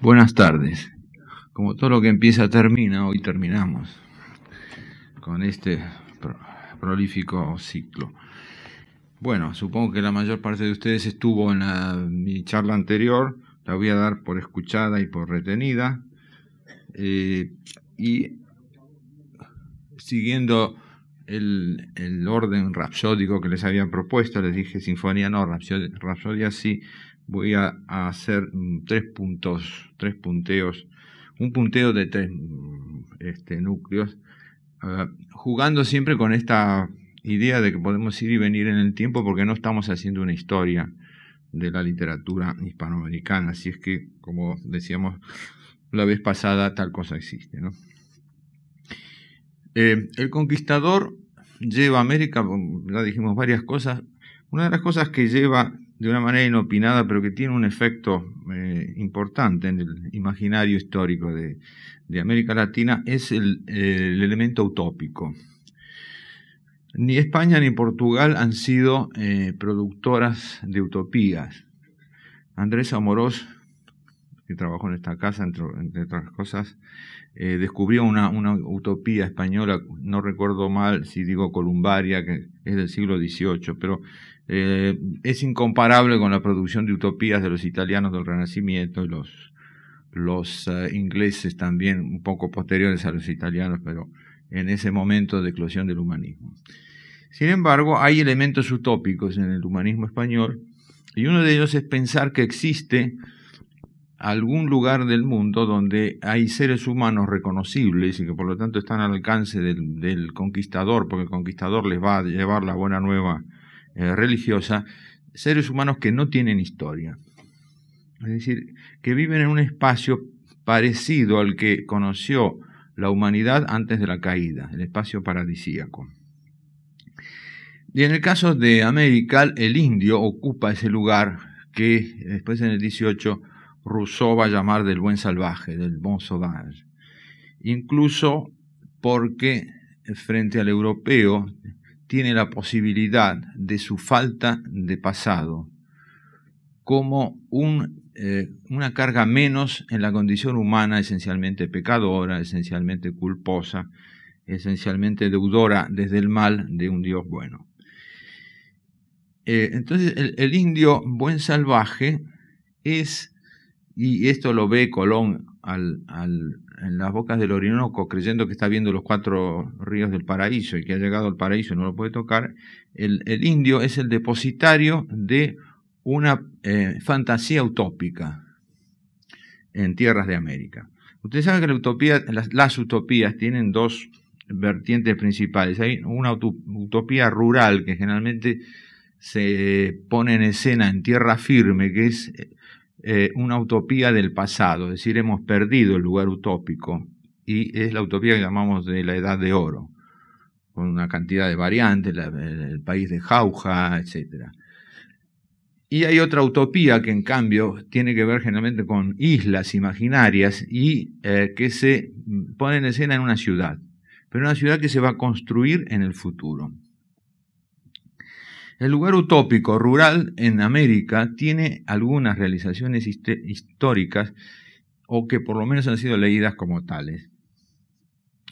Buenas tardes. Como todo lo que empieza termina, hoy terminamos con este prolífico ciclo. Bueno, supongo que la mayor parte de ustedes estuvo en mi charla anterior, la voy a dar por escuchada y por retenida. Eh, y siguiendo el, orden rapsódico que les había propuesto, les dije sinfonía no, rapsodia sí, voy a, hacer mm, tres puntos, tres punteos, un punteo de tres mm, este, núcleos, jugando siempre con esta idea de que podemos ir y venir en el tiempo porque no estamos haciendo una historia de la literatura hispanoamericana, así es que, como decíamos la vez pasada, tal cosa existe. ¿no? Eh, el conquistador lleva América, ya dijimos varias cosas, una de las cosas que lleva de una manera inopinada, pero que tiene un efecto eh, importante en el imaginario histórico de, América Latina, es el, elemento utópico. Ni España ni Portugal han sido eh, productoras de utopías. Andrés Amorós, que trabajó en esta casa, entre, otras cosas, eh, descubrió una, una, utopía española, no recuerdo mal si digo columbaria, que es del siglo XVIII, pero eh, es incomparable con la producción de utopías de los italianos del Renacimiento y los, eh, ingleses también, un poco posteriores a los italianos, pero en ese momento de eclosión del humanismo. Sin embargo, hay elementos utópicos en el humanismo español y uno de ellos es pensar que existe algún lugar del mundo donde hay seres humanos reconocibles y que por lo tanto están al alcance del conquistador, porque el conquistador les va a llevar la buena nueva eh, religiosa, seres humanos que no tienen historia. Es decir, que viven en un espacio parecido al que conoció la humanidad antes de la caída, el espacio paradisíaco. Y en el caso de América, el indio ocupa ese lugar que después en el 18 Rousseau va a llamar del buen salvaje, del bon sauvage. Incluso porque frente al europeo tiene la posibilidad de su falta de pasado como eh, una carga menos en la condición humana esencialmente pecadora, esencialmente culposa, esencialmente deudora desde el mal de un Dios bueno. Eh, entonces el, indio buen salvaje es, y esto lo ve Colón al, en las bocas del Orinoco creyendo que está viendo los cuatro ríos del paraíso y que ha llegado al paraíso y no lo puede tocar, el, indio es el depositario de una eh, fantasía utópica en tierras de América. Ustedes saben que la utopía, las, utopías tienen dos vertientes principales. Hay una utopía rural que generalmente se pone en escena en tierra firme, que es eh, una utopía del pasado, es decir, hemos perdido el lugar utópico y es la utopía que llamamos de la edad de oro, con una cantidad de variantes, el país de Jauja, etc. Y hay otra utopía que en cambio tiene que ver generalmente con islas imaginarias y eh, que se pone en escena en una ciudad, pero una ciudad que se va a construir en el futuro. El lugar utópico rural en América tiene algunas realizaciones históricas o que por lo menos han sido leídas como tales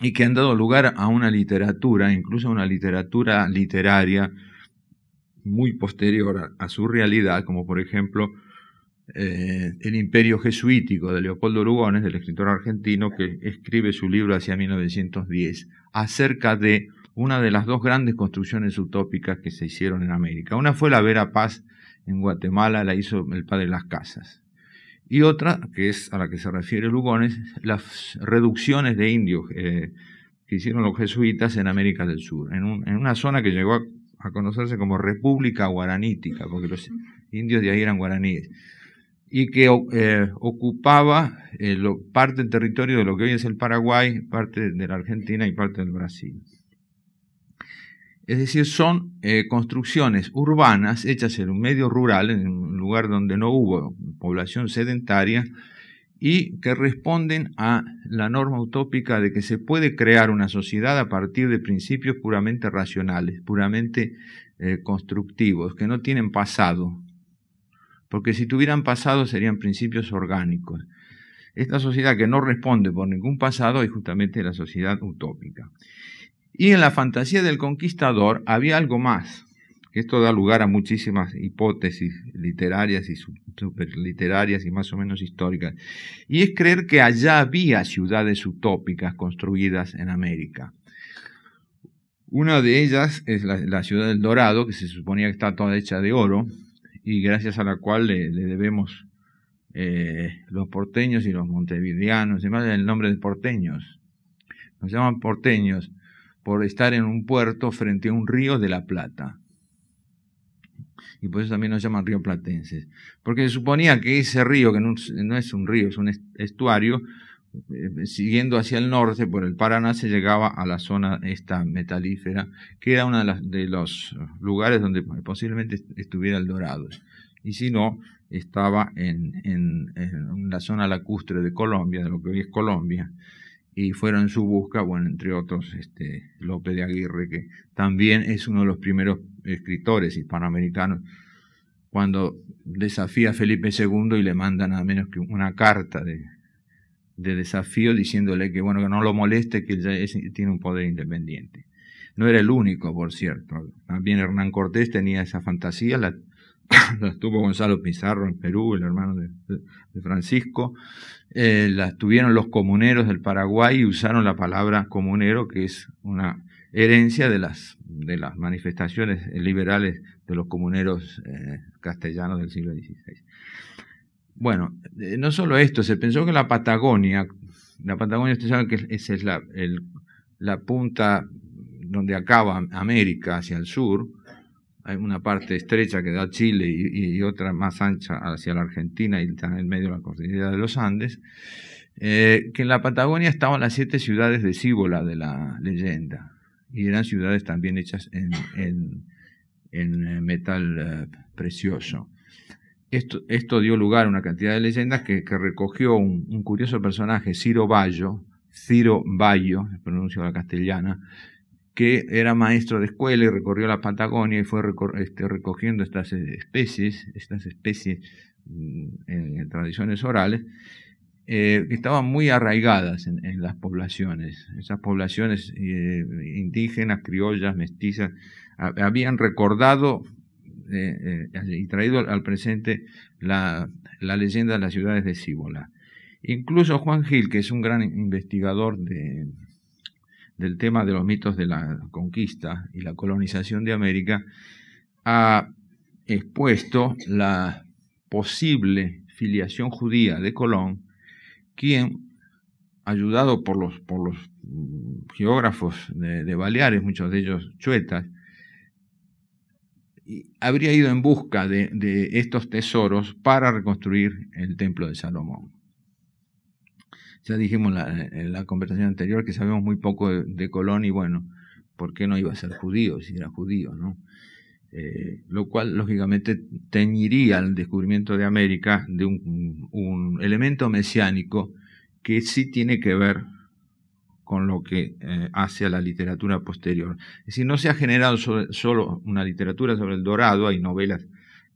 y que han dado lugar a una literatura, incluso a una literatura literaria muy posterior a, su realidad, como por ejemplo eh, El Imperio Jesuítico de Leopoldo Lugones, del escritor argentino que escribe su libro hacia 1910, acerca de una de las dos grandes construcciones utópicas que se hicieron en América. Una fue la Vera Paz en Guatemala, la hizo el padre las casas. Y otra, que es a la que se refiere Lugones, las reducciones de indios eh, que hicieron los jesuitas en América del Sur, en, una zona que llegó a, conocerse como República Guaranítica, porque los indios de ahí eran guaraníes, y que eh, ocupaba eh, parte del territorio de lo que hoy es el Paraguay, parte de la Argentina y parte del Brasil. Es decir, son eh, construcciones urbanas hechas en un medio rural, en un lugar donde no hubo población sedentaria, y que responden a la norma utópica de que se puede crear una sociedad a partir de principios puramente racionales, puramente eh, constructivos, que no tienen pasado, porque si tuvieran pasado serían principios orgánicos. esta sociedad que no responde por ningún pasado es justamente la sociedad utópica. Y en la fantasía del conquistador había algo más, esto da lugar a muchísimas hipótesis literarias y superliterarias y más o menos históricas, y es creer que allá había ciudades utópicas construidas en América. Una de ellas es la, ciudad del Dorado, que se suponía que está toda hecha de oro, y gracias a la cual le, debemos eh, los porteños y los montevideanos, además el nombre de porteños. Nos llaman porteños por estar en un puerto frente a un río de la Plata. Y por eso también nos llaman río platenses. Porque se suponía que ese río, que no, es un río, es un estuario, eh, siguiendo hacia el norte por el Paraná se llegaba a la zona esta metalífera, que era uno de, los lugares donde posiblemente estuviera el Dorado. Y si no, estaba en, en la zona lacustre de Colombia, de lo que hoy es Colombia, y fueron en su busca, bueno, entre otros, este, López de Aguirre, que también es uno de los primeros escritores hispanoamericanos, cuando desafía a Felipe II y le manda nada menos que una carta de, desafío diciéndole que, bueno, que no lo moleste, que él ya tiene un poder independiente. No era el único, por cierto. También Hernán Cortés tenía esa fantasía, la, las tuvo Gonzalo Pizarro en Perú, el hermano de, Francisco, eh, las tuvieron los comuneros del Paraguay y usaron la palabra comunero, que es una herencia de las, de las manifestaciones liberales de los comuneros eh, castellanos del siglo XVI. Bueno, eh, no solo esto, se pensó que la Patagonia, la Patagonia usted sabe que esa es la, la punta donde acaba América hacia el sur, hay una parte estrecha que da a Chile y, otra más ancha hacia la Argentina y está en el medio de la cordillera de los Andes, eh, que en la Patagonia estaban las siete ciudades de Cíbola de la leyenda, y eran ciudades también hechas en, eh, metal eh, precioso. Esto, dio lugar a una cantidad de leyendas que, recogió un, curioso personaje, Ciro Bayo, Ciro Bayo, pronuncio la castellana, que era maestro de escuela y recorrió la Patagonia y fue este, recogiendo estas especies, estas especies mm, en, tradiciones orales, eh, que estaban muy arraigadas en, las poblaciones. Esas poblaciones eh, indígenas, criollas, mestizas, habían recordado eh, y traído al presente la, la, leyenda de las ciudades de Cíbola. Incluso Juan Gil, que es un gran investigador de, del tema de los mitos de la conquista y la colonización de América, ha expuesto la posible filiación judía de Colón, quien, ayudado por los, los geógrafos de, Baleares, muchos de ellos chuetas, habría ido en busca de estos tesoros para reconstruir el templo de Salomón. Ya dijimos en la conversación anterior que sabemos muy poco de, Colón y bueno, ¿por qué no iba a ser judío si era judío? ¿no? Eh, lo cual lógicamente teñiría el descubrimiento de América de un, elemento mesiánico que sí tiene que ver con lo que eh, hace a la literatura posterior. Es decir, no se ha generado solo una literatura sobre el dorado, hay novelas,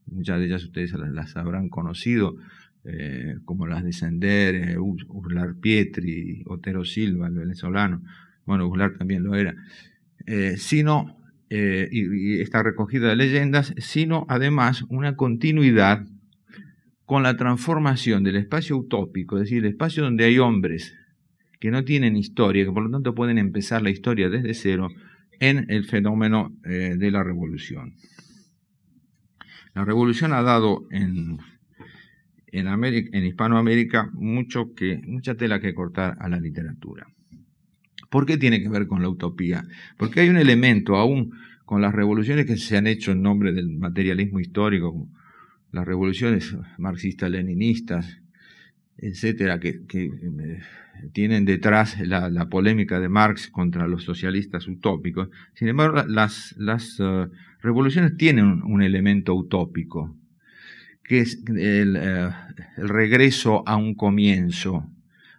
muchas de ellas ustedes las habrán conocido, eh, como las de Sender, eh, Urlar Pietri, Otero Silva, el venezolano, bueno, Urlar también lo era, eh, sino, y, esta recogida de leyendas, sino además una continuidad con la transformación del espacio utópico, es decir, el espacio donde hay hombres que no tienen historia, que por lo tanto pueden empezar la historia desde cero, en el fenómeno de la revolución. La revolución ha dado en en, América, en Hispanoamérica mucho que, mucha tela que cortar a la literatura. ¿Por qué tiene que ver con la utopía? Porque hay un elemento, aún con las revoluciones que se han hecho en nombre del materialismo histórico, las revoluciones marxistas-leninistas, etcétera, que, eh, tienen detrás la, polémica de Marx contra los socialistas utópicos. Sin embargo, las, las eh, revoluciones tienen un elemento utópico, que es eh, el, regreso a un comienzo.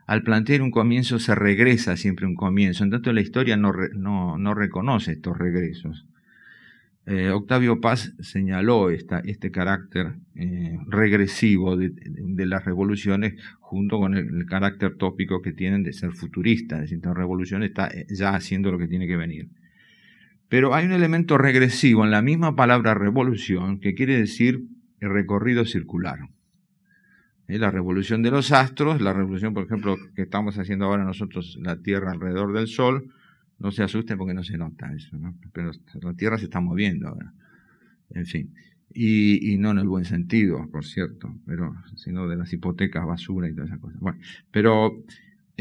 Al plantear un comienzo se regresa siempre un comienzo. En tanto, la historia no, no, reconoce estos regresos. eh, Octavio Paz señaló esta, este carácter eh, regresivo de, las revoluciones junto con el, carácter tópico que tienen de ser futuristas, es decir, la revolución está ya haciendo lo que tiene que venir. Pero hay un elemento regresivo en la misma palabra revolución que quiere decir el recorrido circular. La revolución de los astros, la revolución, por ejemplo, que estamos haciendo ahora nosotros, la Tierra alrededor del Sol, no se asusten porque no se nota eso, ¿no? Pero la Tierra se está moviendo ahora. En fin. Y, no en el buen sentido, por cierto, pero sino de las hipotecas, basura y todas esas cosas. Bueno, pero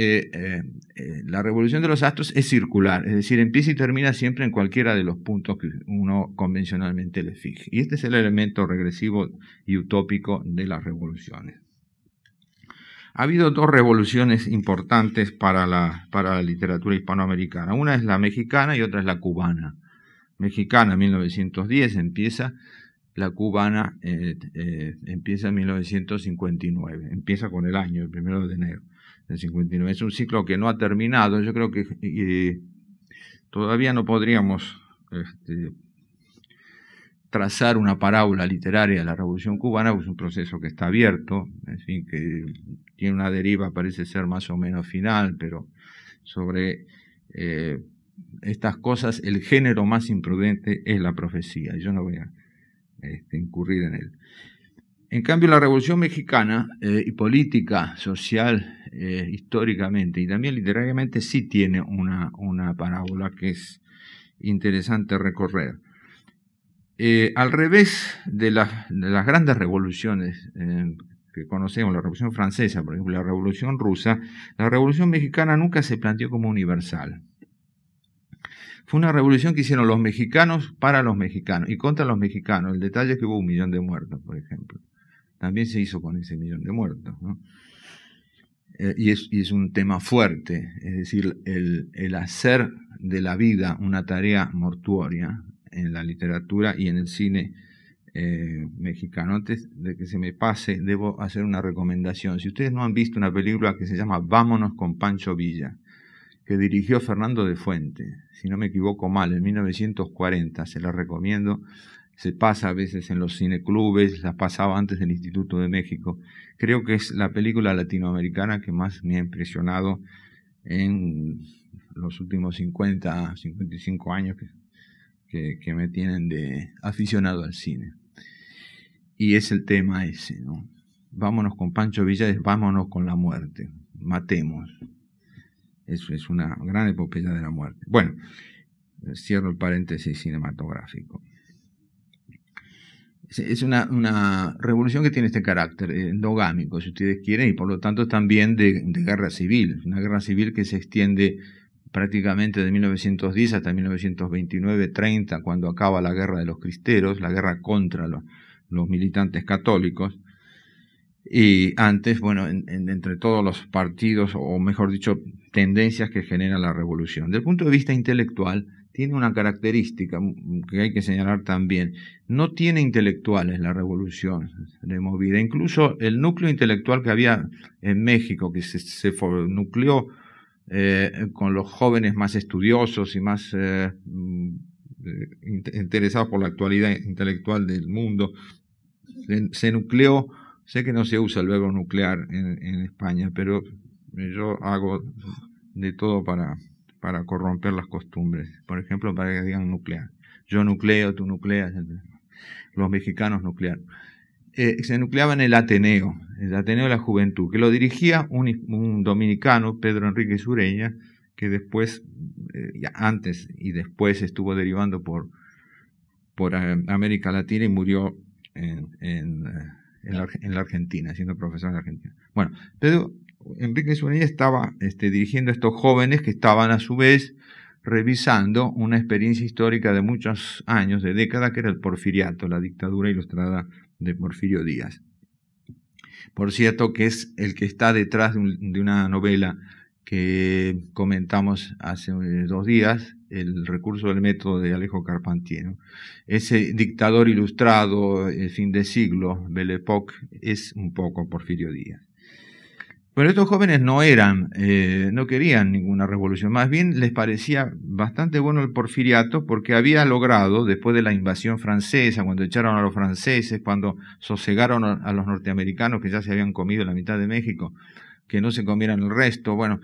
eh, eh, eh, la revolución de los astros es circular, es decir, empieza y termina siempre en cualquiera de los puntos que uno convencionalmente le fije. Y este es el elemento regresivo y utópico de las revoluciones. Ha habido dos revoluciones importantes para la, para la literatura hispanoamericana. Una es la mexicana y otra es la cubana. Mexicana, 1910 empieza, la cubana empieza en 1959, empieza con el año, el primero de enero del 59. Es un ciclo que no ha terminado, yo creo que todavía no podríamos este, trazar una parábola literaria de la Revolución Cubana, es un proceso que está abierto, en fin, que tiene una deriva, parece ser más o menos final, pero sobre eh, estas cosas el género más imprudente es la profecía, yo no voy a este, incurrir en él. En cambio, la Revolución Mexicana, eh, y política, social, eh, históricamente y también literariamente, sí tiene una, una parábola que es interesante recorrer. Eh, al revés de, las grandes revoluciones que conocemos, la Revolución Francesa, por ejemplo, la Revolución Rusa, la Revolución Mexicana nunca se planteó como universal. Fue una revolución que hicieron los mexicanos para los mexicanos y contra los mexicanos. El detalle es que hubo un millón de muertos, por ejemplo. También se hizo con ese millón de muertos. Eh, y, es, un tema fuerte, es decir, el hacer de la vida una tarea mortuoria en la literatura y en el cine eh, mexicano. Antes de que se me pase, debo hacer una recomendación. Si ustedes no han visto una película que se llama Vámonos con Pancho Villa, que dirigió Fernando de Fuente, si no me equivoco mal, en 1940, se la recomiendo. Se pasa a veces en los cineclubes, la pasaba antes del Instituto de México. Creo que es la película latinoamericana que más me ha impresionado en los últimos 50, 55 años que que, me tienen de aficionado al cine. Y es el tema ese, ¿no? Vámonos con Pancho Villa, vámonos con la muerte, matemos. Eso es una gran epopeya de la muerte. Bueno, cierro el paréntesis cinematográfico. Es una, una revolución que tiene este carácter endogámico, si ustedes quieren, y por lo tanto también de, de guerra civil. Una guerra civil que se extiende prácticamente de 1910 hasta 1929-30, cuando acaba la guerra de los cristeros, la guerra contra los, militantes católicos. Y antes, bueno, entre todos los partidos, o mejor dicho, tendencias que genera la revolución. Desde el punto de vista intelectual, tiene una característica que hay que señalar también. No tiene intelectuales la revolución de movida. Incluso el núcleo intelectual que había en México, que se, se nucleó eh, con los jóvenes más estudiosos y más eh, mm, interesados por la actualidad intelectual del mundo. Se, nucleó, sé que no se usa el verbo nuclear en, España, pero yo hago de todo para, para corromper las costumbres. Por ejemplo, para que digan nuclear. Yo nucleo, tú nucleas. Los mexicanos nuclearon. Eh, se nucleaba en el Ateneo, el Ateneo de la Juventud, que lo dirigía un, dominicano, Pedro Enrique Sureña, que después, eh, antes y después estuvo derivando por, por eh, América Latina y murió en, en, la, Argentina, siendo profesor en Argentina. Bueno, Pedro Enrique Sureña estaba este, dirigiendo a estos jóvenes que estaban a su vez revisando una experiencia histórica de muchos años, de décadas, que era el porfiriato, la dictadura ilustrada de Porfirio Díaz. Por cierto, que es el que está detrás de, una novela que comentamos hace eh, dos días, el recurso del método de Alejo Carpentier. Ese dictador ilustrado, el fin de siglo, Belle Époque, es un poco Porfirio Díaz. Pero estos jóvenes no eran, eh, no querían ninguna revolución, más bien les parecía bastante bueno el porfiriato porque había logrado, después de la invasión francesa, cuando echaron a los franceses, cuando sosegaron a los norteamericanos que ya se habían comido la mitad de México, que no se comieran el resto, bueno,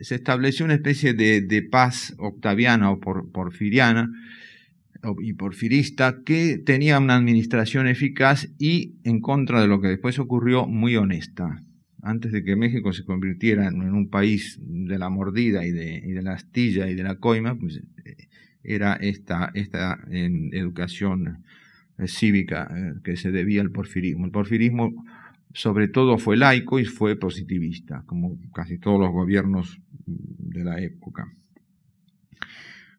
se estableció una especie de, paz octaviana o porfiriana y porfirista que tenía una administración eficaz y en contra de lo que después ocurrió muy honesta. Antes de que México se convirtiera en un país de la mordida y de, la astilla y de la coima, pues eh, era esta, esta educación eh, cívica eh, que se debía al porfirismo. El porfirismo sobre todo fue laico y fue positivista, como casi todos los gobiernos de la época.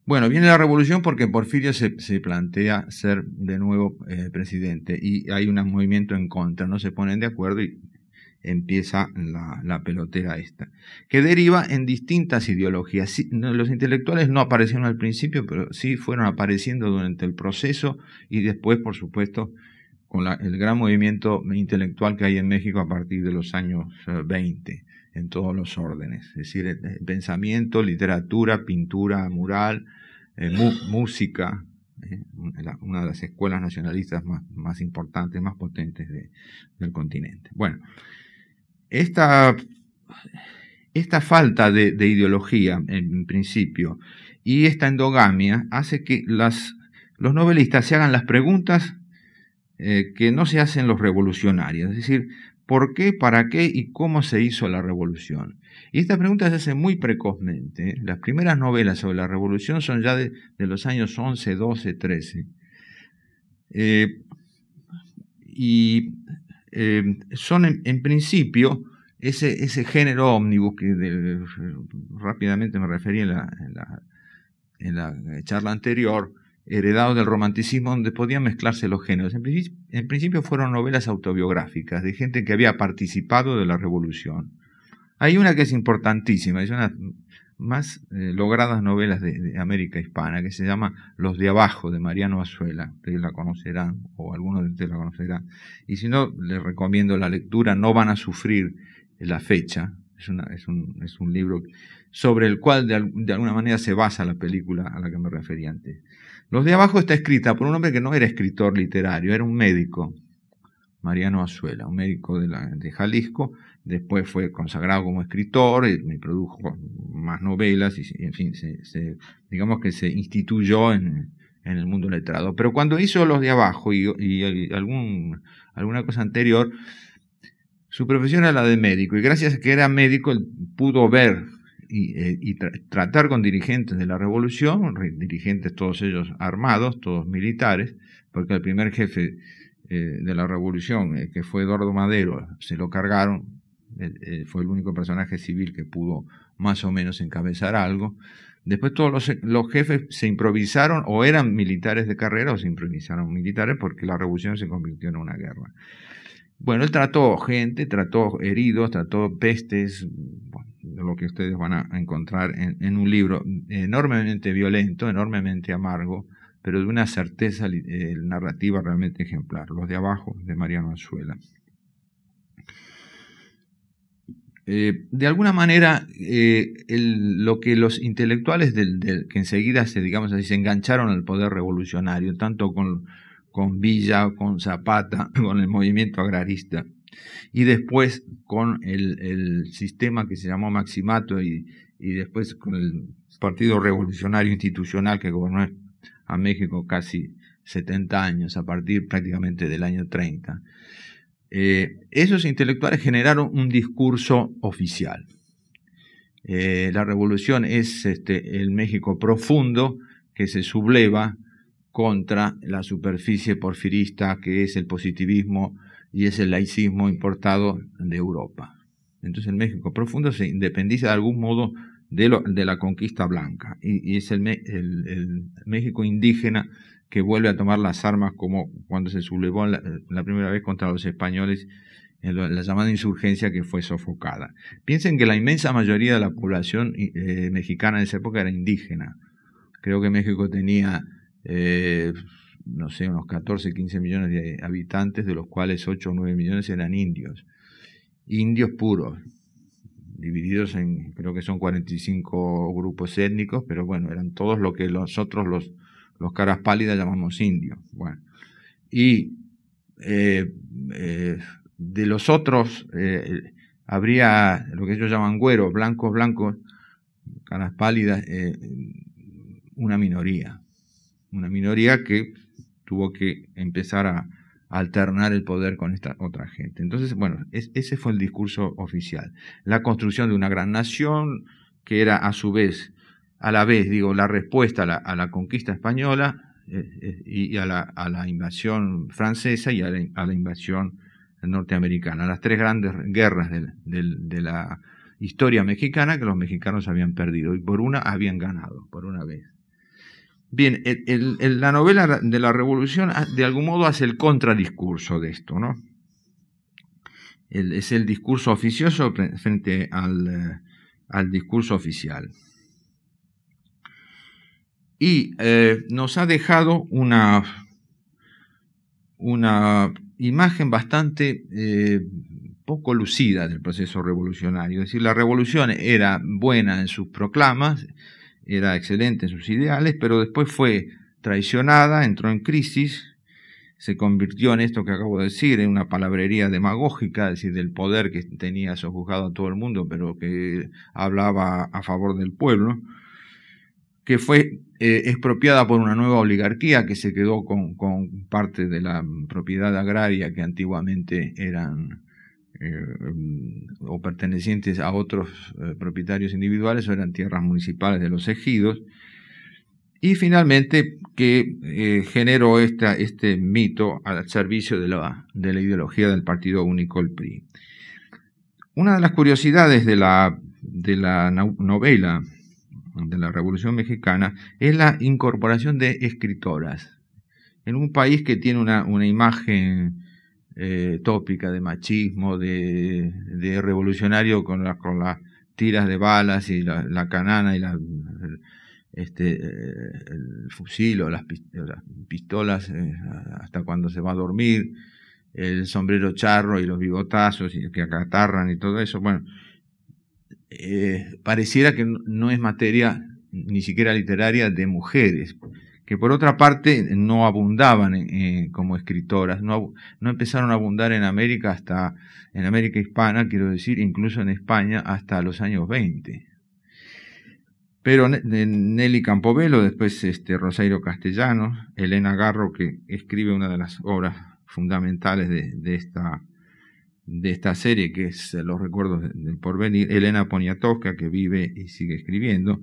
Bueno, viene la revolución porque Porfirio se, plantea ser de nuevo presidente y hay un movimiento en contra, no se ponen de acuerdo y empieza la, pelotera esta, que deriva en distintas ideologías. los intelectuales no aparecieron al principio, pero sí fueron apareciendo durante el proceso y después, por supuesto, con el gran movimiento intelectual que hay en México a partir de los años 20 eh, en todos los órdenes, es decir, pensamiento, literatura, pintura, mural, eh, música, eh, una de las escuelas nacionalistas más, más importantes, más potentes del continente. Bueno, esta, esta falta de, ideología, en principio, y esta endogamia hace que los novelistas se hagan las preguntas eh, que no se hacen los revolucionarios, es decir, ¿por qué, para qué y cómo se hizo la revolución? Y esta pregunta se hace muy precozmente. Las primeras novelas sobre la revolución son ya de, los años 11, 12, 13. y eh, son en, principio ese, ese, género ómnibus que rápidamente me referí en la, en la charla anterior, heredado del romanticismo, donde podían mezclarse los géneros. En principio, fueron novelas autobiográficas de gente que había participado de la revolución. Hay una que es importantísima, es una más eh, logradas novelas de, América Hispana, que se llama Los de Abajo, de Mariano Azuela. Ustedes la conocerán, o algunos de ustedes la conocerán. Y si no, les recomiendo la lectura, no van a sufrir la fecha. Es, es, un, es un libro sobre el cual de, de alguna manera se basa la película a la que me referí antes. Los de abajo está escrita por un hombre que no era escritor literario, era un médico, Mariano Azuela, un médico de, la, de Jalisco, después fue consagrado como escritor y, produjo más novelas y en fin, se, digamos que se instituyó en, el mundo letrado. Pero cuando hizo los de abajo y, y algún, alguna cosa anterior, su profesión era la de médico y gracias a que era médico él pudo ver y, eh, tratar con dirigentes de la revolución, dirigentes todos ellos armados, todos militares, porque el primer jefe eh, de la revolución, eh, que fue Eduardo Madero, se lo cargaron, fue el único personaje civil que pudo más o menos encabezar algo. Después todos los, los, jefes se improvisaron o eran militares de carrera o se improvisaron militares porque la revolución se convirtió en una guerra. Bueno, él trató gente, trató heridos, trató pestes, lo que ustedes van a encontrar en, un libro enormemente violento, enormemente amargo, pero de una certeza eh, narrativa realmente ejemplar. Los de abajo, de Mariano Azuela. Eh, de alguna manera, eh, lo que los intelectuales que enseguida se, digamos se engancharon al poder revolucionario, tanto con, con Villa, con Zapata, con el movimiento agrarista, y después con el, sistema que se llamó Maximato y, después con el Partido Revolucionario Institucional que gobernó a México casi 70 años, a partir prácticamente del año 30. Eh, esos intelectuales generaron un discurso oficial. Eh, la revolución es este, el México profundo que se subleva contra la superficie porfirista que es el positivismo y es el laicismo importado de Europa. Entonces el México profundo se independiza de algún modo de, lo, de la conquista blanca y, es el, México indígena que vuelve a tomar las armas como cuando se sublevó la, primera vez contra los españoles en la llamada insurgencia que fue sofocada. Piensen que la inmensa mayoría de la población eh, mexicana en esa época era indígena. Creo que México tenía eh, no sé, unos 14, 15 millones de habitantes, de los cuales 8 o 9 millones eran indios. Indios puros, divididos en, creo que son 45 grupos étnicos, pero bueno, eran todos lo que nosotros los, los caras pálidas llamamos indios. Bueno, y eh, eh, de los otros eh, habría lo que ellos llaman güeros, blancos, blancos, caras pálidas, una minoría, una minoría que tuvo que empezar a, alternar el poder con esta otra gente. Entonces, bueno, ese fue el discurso oficial. La construcción de una gran nación que era a su vez, a la vez, digo, la respuesta a la, conquista española eh, eh, y a la, a la, invasión francesa y a la, invasión norteamericana, las tres grandes guerras de la historia mexicana que los mexicanos habían perdido y por una habían ganado, por una vez. Bien, la novela de la Revolución ah, de algún modo hace el contradiscurso de esto, ¿no? es el discurso oficioso frente al, eh, al discurso oficial. Y eh, nos ha dejado una, una imagen bastante eh, poco lucida del proceso revolucionario. Es decir, la revolución era buena en sus proclamas, era excelente en sus ideales, pero después fue traicionada, entró en crisis, se convirtió en esto que acabo de decir, en una palabrería demagógica, es decir, del poder que tenía sojuzgado a todo el mundo, pero que hablaba a favor del pueblo, que fue eh, expropiada por una nueva oligarquía que se quedó con, con parte de la propiedad agraria que antiguamente eran o pertenecientes a otros eh, propietarios individuales o eran tierras municipales de los ejidos. Y finalmente que eh, generó este mito al servicio de la, de la ideología del Partido Único, el PRI. Una de las curiosidades de la, de la novela de la Revolución Mexicana es la incorporación de escritoras. En un país que tiene una, una imagen eh, tópica de machismo, de, revolucionario con, las tiras de balas y la, canana y la, este, el fusil o las, pistolas eh, hasta cuando se va a dormir, el sombrero charro y los bigotazos y que acatarran y todo eso. Bueno, eh, pareciera que no es materia ni siquiera literaria de mujeres que por otra parte no abundaban como escritoras, no, no, empezaron a abundar en América hasta, en América hispana, quiero decir, incluso en España hasta los años 20. Pero Nelly Campobello, después este, Rosario Castellano, Elena Garro, que escribe una de las obras fundamentales de, esta, de esta serie, que es Los Recuerdos del Porvenir, Elena Poniatowska, que vive y sigue escribiendo,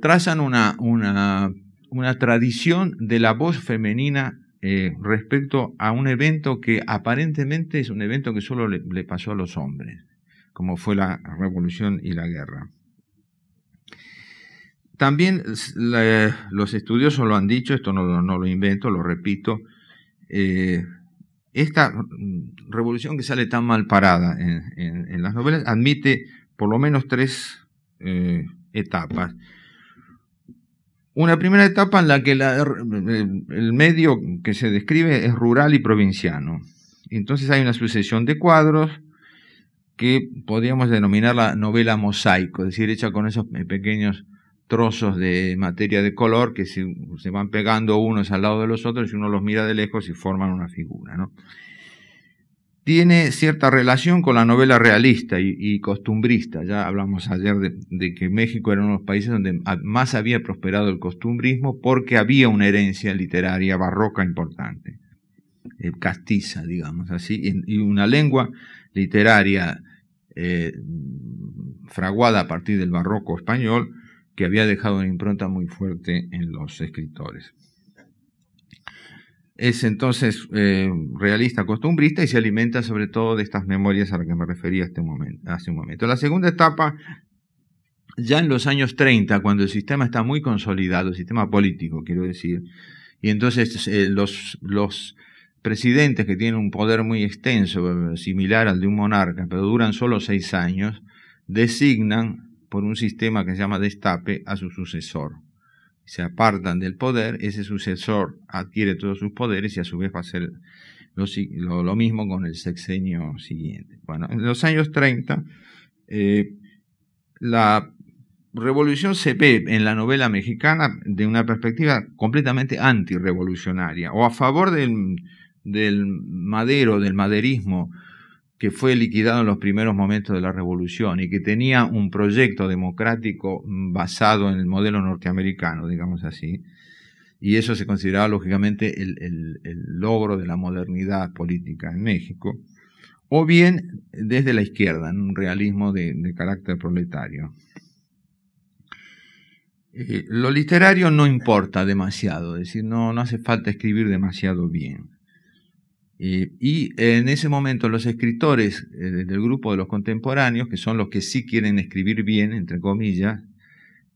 trazan una, una una tradición de la voz femenina eh, respecto a un evento que aparentemente es un evento que solo le, pasó a los hombres, como fue la revolución y la guerra. También los estudiosos lo han dicho, esto no, no lo invento, lo repito, eh, esta revolución que sale tan mal parada en, las novelas admite por lo menos tres eh, etapas. Una primera etapa en la que el medio que se describe es rural y provinciano. Entonces hay una sucesión de cuadros que podríamos denominar la novela mosaico, es decir, hecha con esos pequeños trozos de materia de color que se, van pegando unos al lado de los otros y uno los mira de lejos y forman una figura. ¿no? Tiene cierta relación con la novela realista y, costumbrista. Ya hablamos ayer de, que México era uno de los países donde más había prosperado el costumbrismo porque había una herencia literaria barroca importante, eh, castiza, digamos así, y, una lengua literaria eh, fraguada a partir del barroco español que había dejado una impronta muy fuerte en los escritores. Es entonces eh, realista, costumbrista y se alimenta sobre todo de estas memorias a las que me refería este hace un momento. La segunda etapa, ya en los años 30, cuando el sistema está muy consolidado, el sistema político, quiero decir, y entonces eh, los, los presidentes que tienen un poder muy extenso, similar al de un monarca, pero duran solo seis años, designan por un sistema que se llama destape a su sucesor se apartan del poder, ese sucesor adquiere todos sus poderes y a su vez va a hacer lo, mismo con el sexenio siguiente. Bueno, en los años 30 eh, la revolución se ve en la novela mexicana de una perspectiva completamente antirrevolucionaria o a favor del, del madero, del maderismo que fue liquidado en los primeros momentos de la revolución y que tenía un proyecto democrático basado en el modelo norteamericano, digamos así, y eso se consideraba lógicamente el, logro de la modernidad política en México, o bien desde la izquierda, en un realismo de carácter proletario. Eh, lo literario no importa demasiado, es decir, no, no hace falta escribir demasiado bien. Eh, y en ese momento los escritores eh, del grupo de los contemporáneos, que son los que sí quieren escribir bien, entre comillas,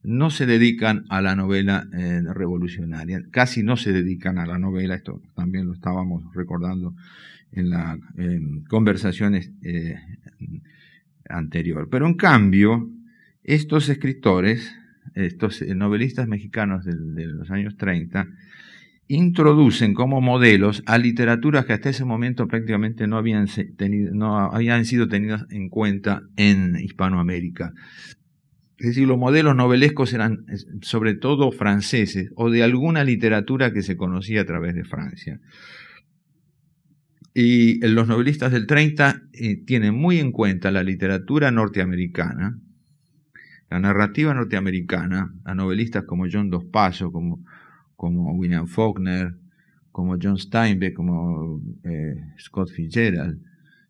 no se dedican a la novela revolucionaria, casi no se dedican a la novela, esto también lo estábamos recordando en las conversaciones anterior. Pero en cambio, estos escritores estos eh, novelistas mexicanos de, los años 30, introducen como modelos a literaturas que hasta ese momento prácticamente no habían, sido tenidas en cuenta en Hispanoamérica. Es decir, los modelos novelescos eran sobre todo franceses o de alguna literatura que se conocía a través de Francia. Y los novelistas del 30 eh, tienen muy en cuenta la literatura norteamericana, la narrativa norteamericana, a novelistas como John Dos Pasos, como, como William Faulkner, como John Steinbeck, como eh, Scott Fitzgerald,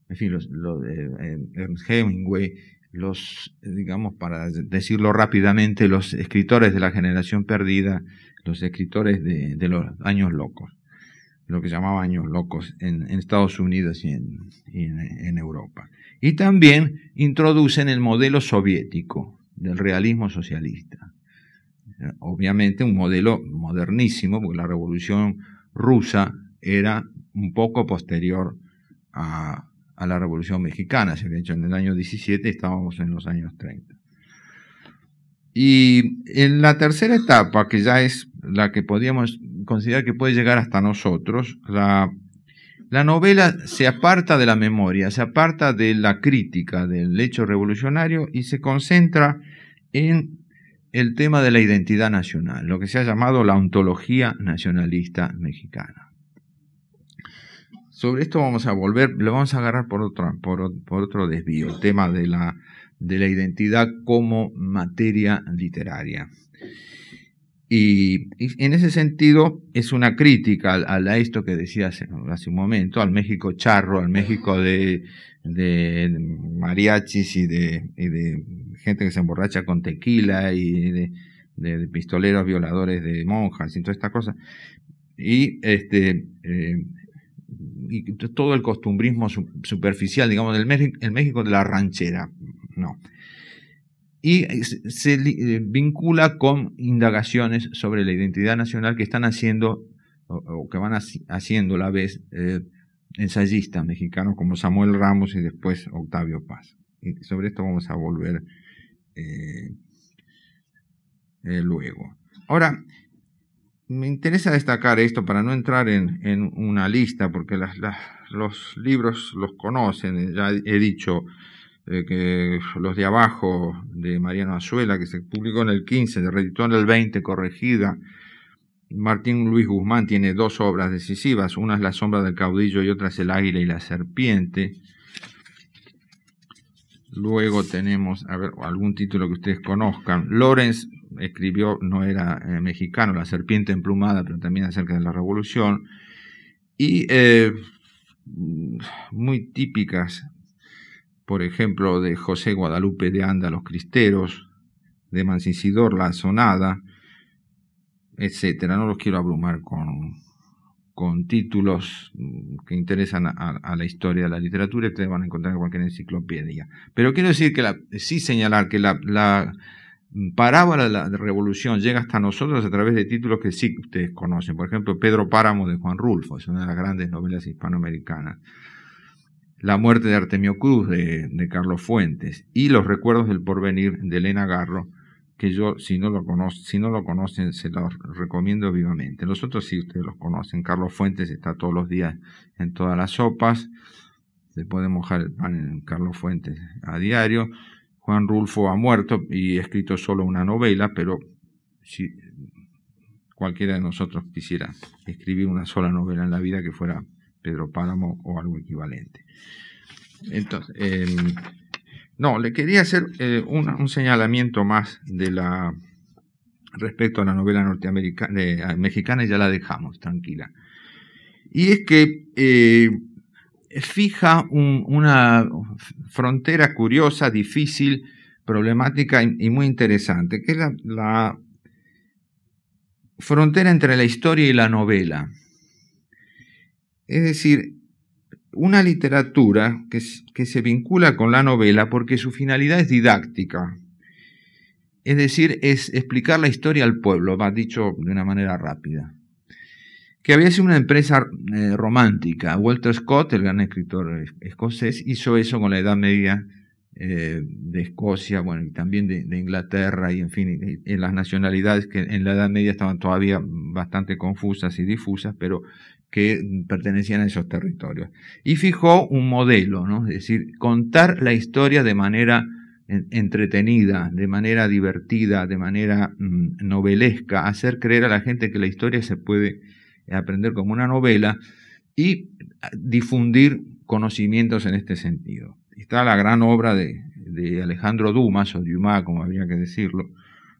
en fin, los, eh, Ernst Hemingway, los, digamos, para decirlo rápidamente, los escritores de la generación perdida, los escritores de, los años locos, lo que llamaba años locos en, Estados Unidos y en Europa. Y también introducen el modelo soviético, del realismo socialista. Obviamente un modelo modernísimo, porque la revolución rusa era un poco posterior a, la revolución mexicana, se había hecho en el año 17, estábamos en los años 30. Y en la tercera etapa, que ya es la que podríamos considerar que puede llegar hasta nosotros, la, la novela se aparta de la memoria, se aparta de la crítica del hecho revolucionario y se concentra en el tema de la identidad nacional, lo que se ha llamado la ontología nacionalista mexicana. Sobre esto vamos a volver, lo vamos a agarrar por otro, por, otro desvío, el tema de la, de la identidad como materia literaria. Y, en ese sentido es una crítica a, esto que decía hace, un momento, al México charro, al México de, de mariachis y de, gente que se emborracha con tequila y de, pistoleros violadores de monjas y toda esta cosa. Y este eh, y todo el costumbrismo superficial, digamos, del el México de la ranchera, no. Y se, eh, vincula con indagaciones sobre la identidad nacional que están haciendo o, que van haciendo a la vez eh, ensayistas mexicanos como Samuel Ramos y después Octavio Paz. Y sobre esto vamos a volver eh, luego. Ahora, me interesa destacar esto para no entrar en, una lista, porque los libros los conocen, ya he dicho eh, los de abajo de Mariano Azuela, que se publicó en el 15, de reeditó en el 20, corregida. Martín Luis Guzmán tiene dos obras decisivas, una es La sombra del caudillo y otra es El águila y la serpiente. Luego tenemos, a ver, algún título que ustedes conozcan. Lorenz escribió, no era eh, mexicano, La serpiente emplumada, pero también acerca de la revolución. Y eh, muy típicas, por ejemplo, de José Guadalupe de Anda, Los Cristeros, de Mancisidor, La Sonada, etcétera. No los quiero abrumar con, con títulos mm, que interesan a, la historia de la literatura, ustedes van a encontrar en cualquier enciclopedia. Pero quiero decir que sí señalar que la, parábola de la revolución llega hasta nosotros a través de títulos que sí ustedes conocen. Por ejemplo, Pedro Páramo de Juan Rulfo, es una de las grandes novelas hispanoamericanas. La muerte de Artemio Cruz de, Carlos Fuentes y Los recuerdos del porvenir de Elena Garro que yo, si no lo, conocen, si no lo conocen, se los recomiendo vivamente. Los otros sí ustedes los conocen. Carlos Fuentes está todos los días en todas las sopas. Se puede mojar el pan en Carlos Fuentes a diario. Juan Rulfo ha muerto y ha escrito solo una novela, pero si cualquiera de nosotros quisiera escribir una sola novela en la vida que fuera Pedro Páramo o algo equivalente. Entonces, em, no, le quería hacer eh, un, señalamiento más respecto a la novela norteamericana, mexicana y ya la dejamos tranquila. Y es que eh, fija una frontera curiosa, difícil, problemática y, muy interesante, que es la, frontera entre la historia y la novela. Es decir, una literatura que, se vincula con la novela porque su finalidad es didáctica. Es decir, es explicar la historia al pueblo, va dicho de una manera rápida que había sido una empresa eh, romántica. Walter Scott, el gran escritor escocés, hizo eso con la Edad Media eh, de Escocia, bueno, y también de, Inglaterra, y en fin, en las nacionalidades que en la Edad Media estaban todavía bastante confusas y difusas, pero que pertenecían a esos territorios. Y fijó un modelo, ¿no? Es decir, contar la historia de manera entretenida, de manera divertida, de manera mm, novelesca, hacer creer a la gente que la historia se puede aprender como una novela y difundir conocimientos en este sentido. Está la gran obra de, Alejandro Dumas, o Dumas, como habría que decirlo,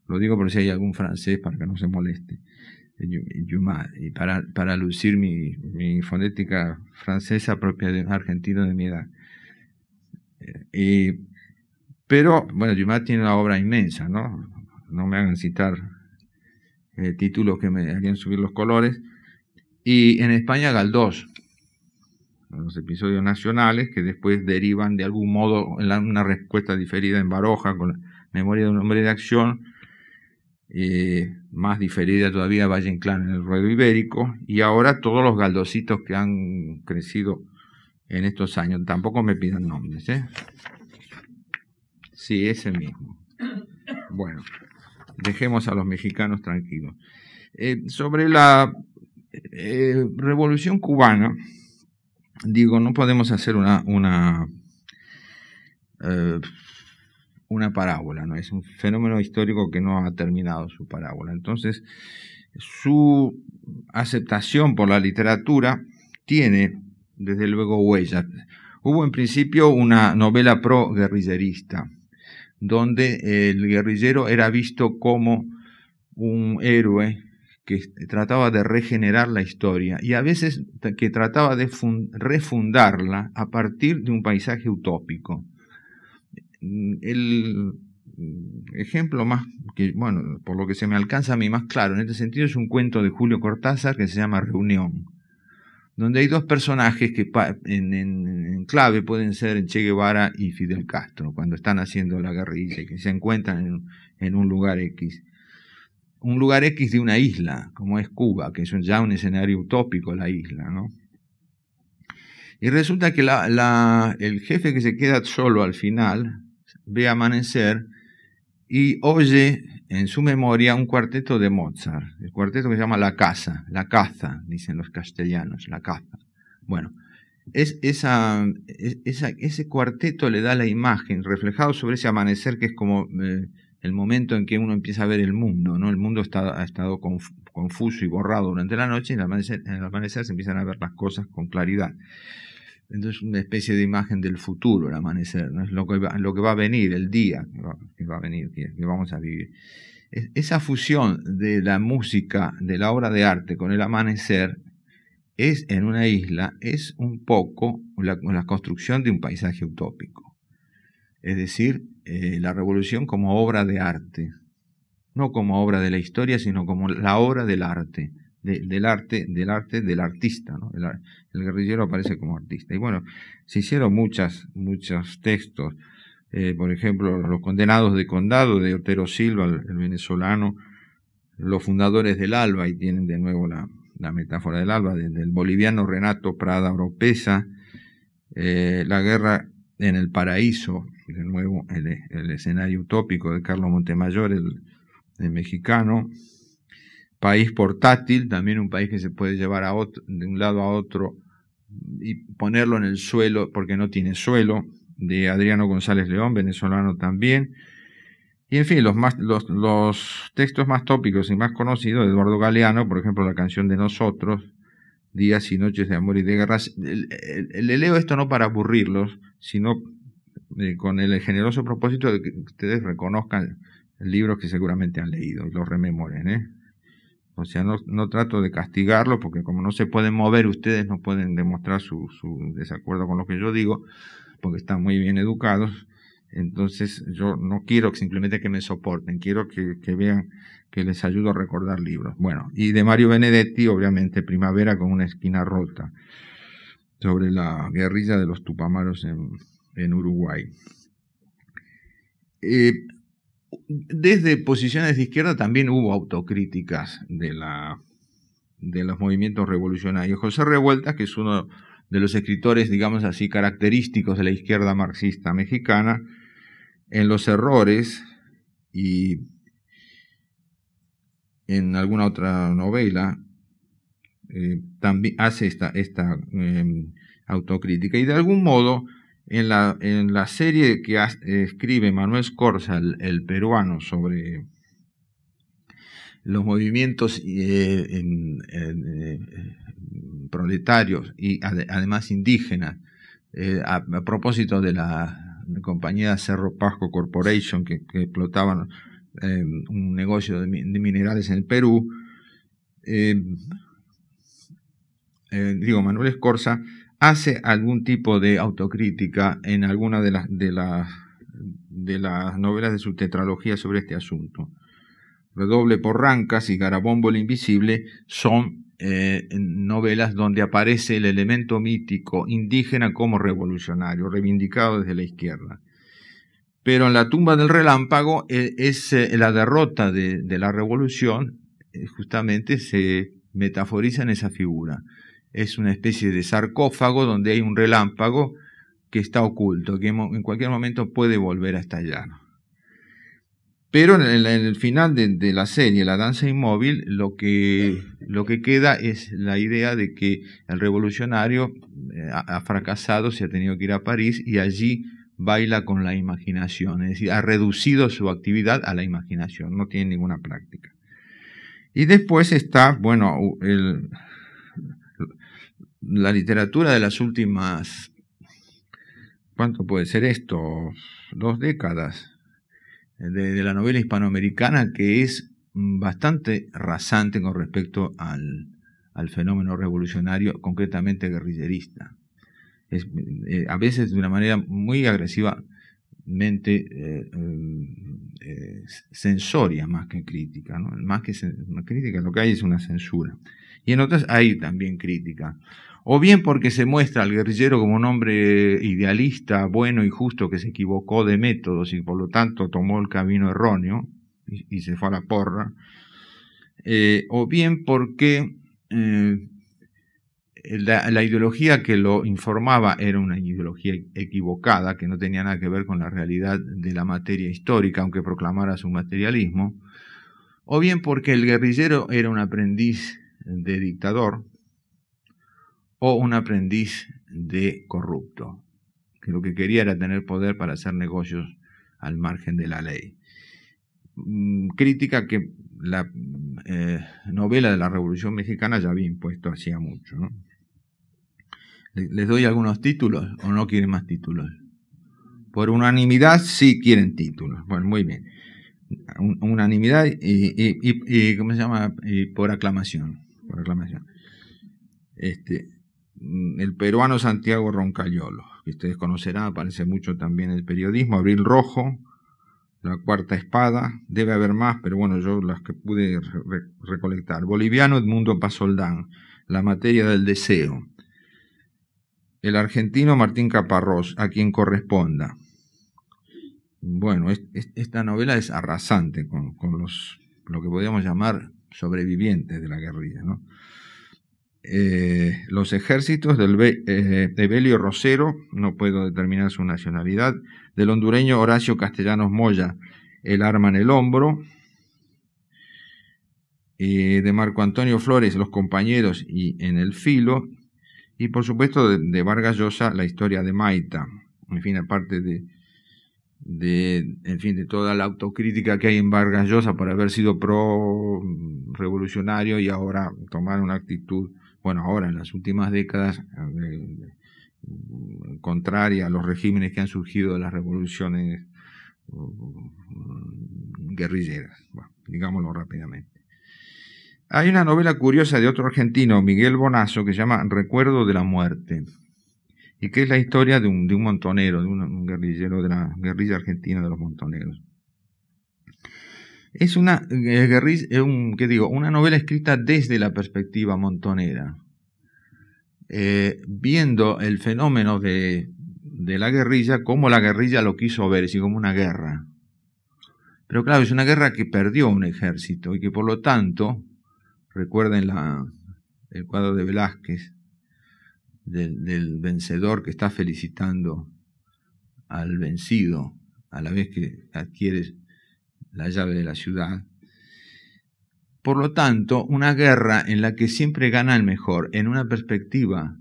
lo digo por si hay algún francés para que no se moleste, Dumas, y para, para lucir mi, fonética francesa propia de un argentino de mi edad. Eh, pero, bueno, Dumas tiene una obra inmensa, ¿no? No me hagan citar eh, títulos que me harían subir los colores, y en España Galdós, los episodios nacionales que después derivan de algún modo en una respuesta diferida en Baroja con la memoria de un hombre de acción, eh, más diferida todavía Valle Inclán en el ruedo ibérico, y ahora todos los galdositos que han crecido en estos años. Tampoco me pidan nombres, ¿eh? Sí, ese mismo. Bueno, dejemos a los mexicanos tranquilos. Eh, sobre la eh, revolución cubana, digo, no podemos hacer una, una, eh, una parábola, ¿no? Es un fenómeno histórico que no ha terminado su parábola. Entonces, su aceptación por la literatura tiene, desde luego, huellas. Hubo en principio una novela pro-guerrillerista, donde el guerrillero era visto como un héroe que trataba de regenerar la historia y a veces que trataba de refundarla a partir de un paisaje utópico. El ejemplo más que, bueno, por lo que se me alcanza a mí más claro en este sentido es un cuento de Julio Cortázar que se llama Reunión, donde hay dos personajes que en, clave pueden ser Che Guevara y Fidel Castro, cuando están haciendo la guerrilla y que se encuentran en un lugar X un lugar X de una isla, como es Cuba, que es ya un escenario utópico la isla, ¿no? Y resulta que el jefe que se queda solo al final ve amanecer y oye en su memoria un cuarteto de Mozart, el cuarteto que se llama La Casa, La Caza, dicen los castellanos, La Caza. Bueno, es esa, ese cuarteto le da la imagen reflejado sobre ese amanecer que es como eh, el momento en que uno empieza a ver el mundo, ¿no? El mundo está, ha estado confuso y borrado durante la noche y en el, amanecer, se empiezan a ver las cosas con claridad. Entonces, una especie de imagen del futuro, el amanecer, ¿no? Es lo que va, lo que va a venir, el día que va, a venir, que, vamos a vivir. esa fusión de la música, de la obra de arte con el amanecer, es en una isla, es un poco la construcción de un paisaje utópico. Es decir, eh, la revolución como obra de arte, no como obra de la historia, sino como la obra del arte, del arte, del arte del artista, ¿no? el, guerrillero aparece como artista. Y bueno, se hicieron muchas, muchos textos, eh, por ejemplo, Los condenados de condado de Otero Silva, el, venezolano, los fundadores del ALBA, y tienen de nuevo la, metáfora del ALBA, desde el boliviano Renato Prada Oropesa, eh, la guerra en el paraíso, de nuevo el, escenario utópico de Carlos Montemayor, el, mexicano. País portátil, también un país que se puede llevar a de un lado a otro y ponerlo en el suelo porque no tiene suelo. de Adriano González León, venezolano también. Y en fin, los, más, los, los textos más tópicos y más conocidos de Eduardo Galeano, por ejemplo, la canción de Nosotros, Días y Noches de Amor y de Guerras. Le leo esto no para aburrirlos, sino eh, con el generoso propósito de que ustedes reconozcan libros que seguramente han leído y los rememoren. ¿eh? O sea, no, no trato de castigarlos porque como no se pueden mover, ustedes no pueden demostrar su, su desacuerdo con lo que yo digo, porque están muy bien educados. Entonces yo no quiero simplemente que me soporten, quiero que, que, vean que les ayudo a recordar libros. Bueno, y de Mario Benedetti, obviamente, Primavera con una esquina rota, sobre la guerrilla de los Tupamaros en, en Uruguay. Eh, desde posiciones de izquierda también hubo autocríticas de, la, de los movimientos revolucionarios. José Revueltas, que es uno de los escritores, digamos así, característicos de la izquierda marxista mexicana, en los errores y en alguna otra novela eh, también hace esta, esta em, autocrítica y de algún modo en la, en la serie que escribe Manuel Scorza, el, peruano, sobre los movimientos eh, eh, proletarios y además indígenas, a, propósito de la compañía Cerro Pasco Corporation que, explotaban eh, un negocio de, minerales en el Perú. Eh, eh, digo, Manuel Escorza hace algún tipo de autocrítica en alguna de las, novelas de su tetralogía sobre este asunto. Redoble por Rancas y Garabombo el Invisible son eh, novelas donde aparece el elemento mítico indígena como revolucionario, reivindicado desde la izquierda. Pero en la tumba del relámpago eh, es eh, la derrota de, la revolución, justamente se metaforiza en esa figura. Es una especie de sarcófago donde hay un relámpago que está oculto, que en cualquier momento puede volver a estallar. Pero en el, final de, la serie, La Danza Inmóvil, lo que, lo que queda es la idea de que el revolucionario eh, ha, fracasado, se ha tenido que ir a París y allí baila con la imaginación, es decir, ha reducido su actividad a la imaginación, no tiene ninguna práctica. Y después está, bueno, el, la literatura de las últimas, ¿cuánto puede ser esto? Dos décadas, de, la novela hispanoamericana que es bastante rasante con respecto al, fenómeno revolucionario, concretamente guerrillerista. Es, eh, a veces de una manera muy agresivamente eh, eh, sensoria más que crítica. Más que crítica, lo que hay es una censura. Y en otras hay también crítica. O bien porque se muestra al guerrillero como un hombre idealista, bueno y justo que se equivocó de métodos y por lo tanto tomó el camino erróneo y, se fue a la porra, eh, o bien porque eh, la, ideología que lo informaba era una ideología equivocada, que no tenía nada que ver con la realidad de la materia histórica, aunque proclamara su materialismo, o bien porque el guerrillero era un aprendiz de dictador, o un aprendiz de corrupto, que lo que quería era tener poder para hacer negocios al margen de la ley. Mm, crítica que la eh, novela de la Revolución Mexicana ya había impuesto hacía mucho. ¿Les doy algunos títulos o no quieren más títulos? Por unanimidad sí quieren títulos. Bueno, muy bien. Unanimidad y, y, y, ¿cómo se llama? Por aclamación. Este, Mm, el peruano Santiago Roncayolo, que ustedes conocerán, aparece mucho también en el periodismo, Abril Rojo, La Cuarta Espada, debe haber más, pero bueno, yo las que pude recolectar. Boliviano Edmundo Pasoldán, La materia del deseo. El argentino Martín Caparrós, a quien corresponda. Bueno, esta novela es arrasante con, con los, lo que podríamos llamar sobrevivientes de la guerrilla, ¿no? Eh, los ejércitos eh, de Belio Rosero, no puedo determinar su nacionalidad, del hondureño Horacio Castellanos Moya, el arma en el hombro, eh, de Marco Antonio Flores, los compañeros y en el filo, y por supuesto de, Vargas Llosa, la historia de Maita. en fin, aparte de, de, en fin, de toda la autocrítica que hay en Vargas Llosa por haber sido pro revolucionario y ahora tomar una actitud, bueno, ahora en las últimas décadas, eh, contraria a los regímenes que han surgido de las revoluciones mm, guerrilleras, digámoslo rápidamente. Hay una novela curiosa de otro argentino, Miguel Bonazo, que se llama Recuerdo de la Muerte, y que es la historia de un, montonero, de un, guerrillero de la guerrilla argentina de los montoneros. Es una, guerrilla, un, ¿qué digo? una novela escrita desde la perspectiva montonera, eh, viendo el fenómeno de, de la guerrilla como la guerrilla lo quiso ver, es decir, como una guerra. Pero claro, es una guerra que perdió un ejército y que por lo tanto Recuerden la, el cuadro de Velázquez del, vencedor que está felicitando al vencido a la vez que adquiere la llave de la ciudad. Por lo tanto, una guerra en la que siempre gana el mejor, en una perspectiva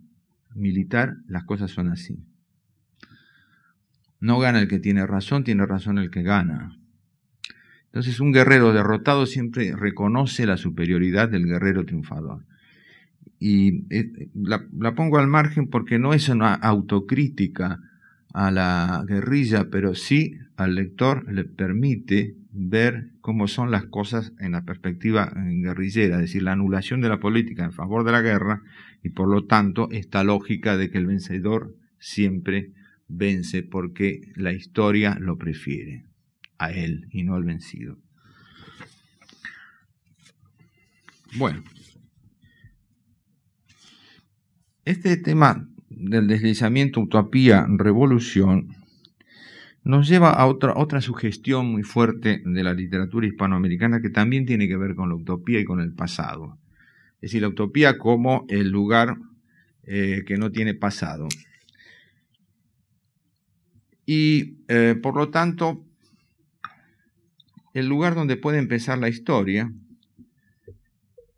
militar, las cosas son así. No gana el que tiene razón, tiene razón el que gana. Entonces un guerrero derrotado siempre reconoce la superioridad del guerrero triunfador. Y eh, la, pongo al margen porque no es una autocrítica a la guerrilla, pero sí al lector le permite ver cómo son las cosas en la perspectiva guerrillera, es decir, la anulación de la política en favor de la guerra y por lo tanto esta lógica de que el vencedor siempre vence porque la historia lo prefiere a él y no al vencido. Bueno, este tema del deslizamiento, utopía, revolución, nos lleva a otra, otra sugestión muy fuerte de la literatura hispanoamericana que también tiene que ver con la utopía y con el pasado. Es decir, la utopía como el lugar eh, que no tiene pasado. Y eh, por lo tanto, el lugar donde puede empezar la historia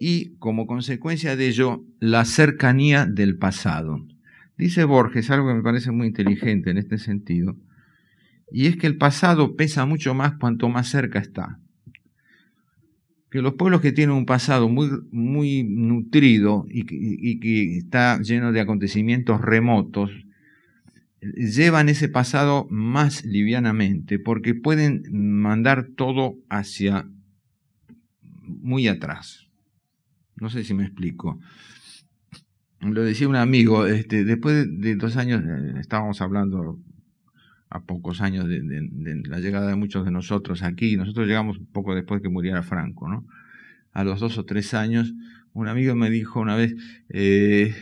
y, como consecuencia de ello, la cercanía del pasado. Dice Borges algo que me parece muy inteligente en este sentido, y es que el pasado pesa mucho más cuanto más cerca está. Que los pueblos que tienen un pasado muy, muy nutrido y y que está lleno de acontecimientos remotos, llevan ese pasado más livianamente porque pueden mandar todo hacia muy atrás. No sé si me explico. Lo decía un amigo, este, después de dos años, eh, estábamos hablando a pocos años de, la llegada de muchos de nosotros aquí, nosotros llegamos un poco después que muriera Franco, ¿no? A los dos o tres años, un amigo me dijo una vez, eh,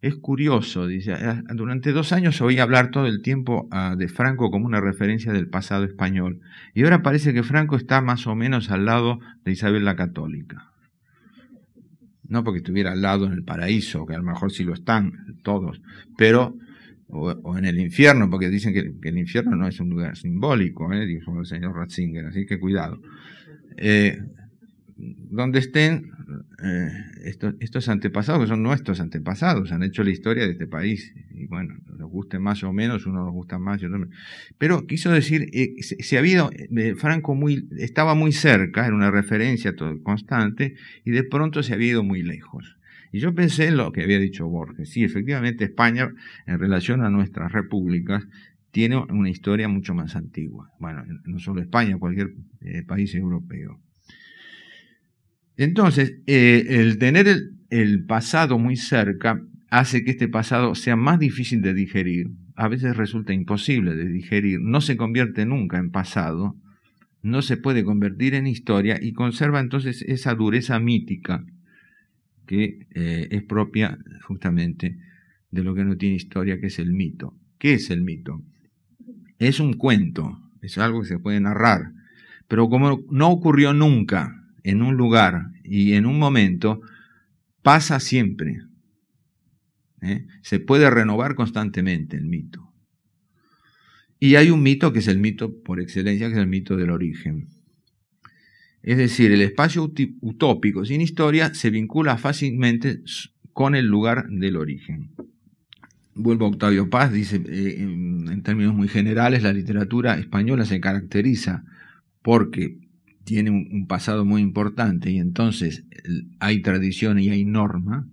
es curioso, dice, durante dos años oí hablar todo el tiempo de Franco como una referencia del pasado español, y ahora parece que Franco está más o menos al lado de Isabel la Católica. No porque estuviera al lado en el paraíso, que a lo mejor sí lo están todos, pero, o, en el infierno, porque dicen que, el infierno no es un lugar simbólico, ¿eh? dijo el señor Ratzinger, así que cuidado. Eh, donde estén eh, estos, antepasados, que son nuestros antepasados, han hecho la historia de este país. Y bueno, nos guste más o menos, uno nos gusta más y otro menos. Pero quiso decir, eh, se, había eh, Franco muy, estaba muy cerca, era una referencia constante, y de pronto se había ido muy lejos. Y yo pensé en lo que había dicho Borges. Sí, efectivamente España, en relación a nuestras repúblicas, tiene una historia mucho más antigua. Bueno, no solo España, cualquier país europeo. Entonces, eh, el tener el, pasado muy cerca hace que este pasado sea más difícil de digerir. A veces resulta imposible de digerir. No se convierte nunca en pasado. No se puede convertir en historia y conserva entonces esa dureza mítica que eh, es propia justamente de lo que no tiene historia, que es el mito. ¿Qué es el mito? Es un cuento, es algo que se puede narrar, pero como no ocurrió nunca, en un lugar y en un momento pasa siempre. ¿eh? Se puede renovar constantemente el mito. Y hay un mito que es el mito por excelencia, que es el mito del origen. Es decir, el espacio utópico sin historia se vincula fácilmente con el lugar del origen. vuelvo a Octavio Paz, dice, eh, en términos muy generales, la literatura española se caracteriza porque tiene un, pasado muy importante y entonces hay tradición y hay norma,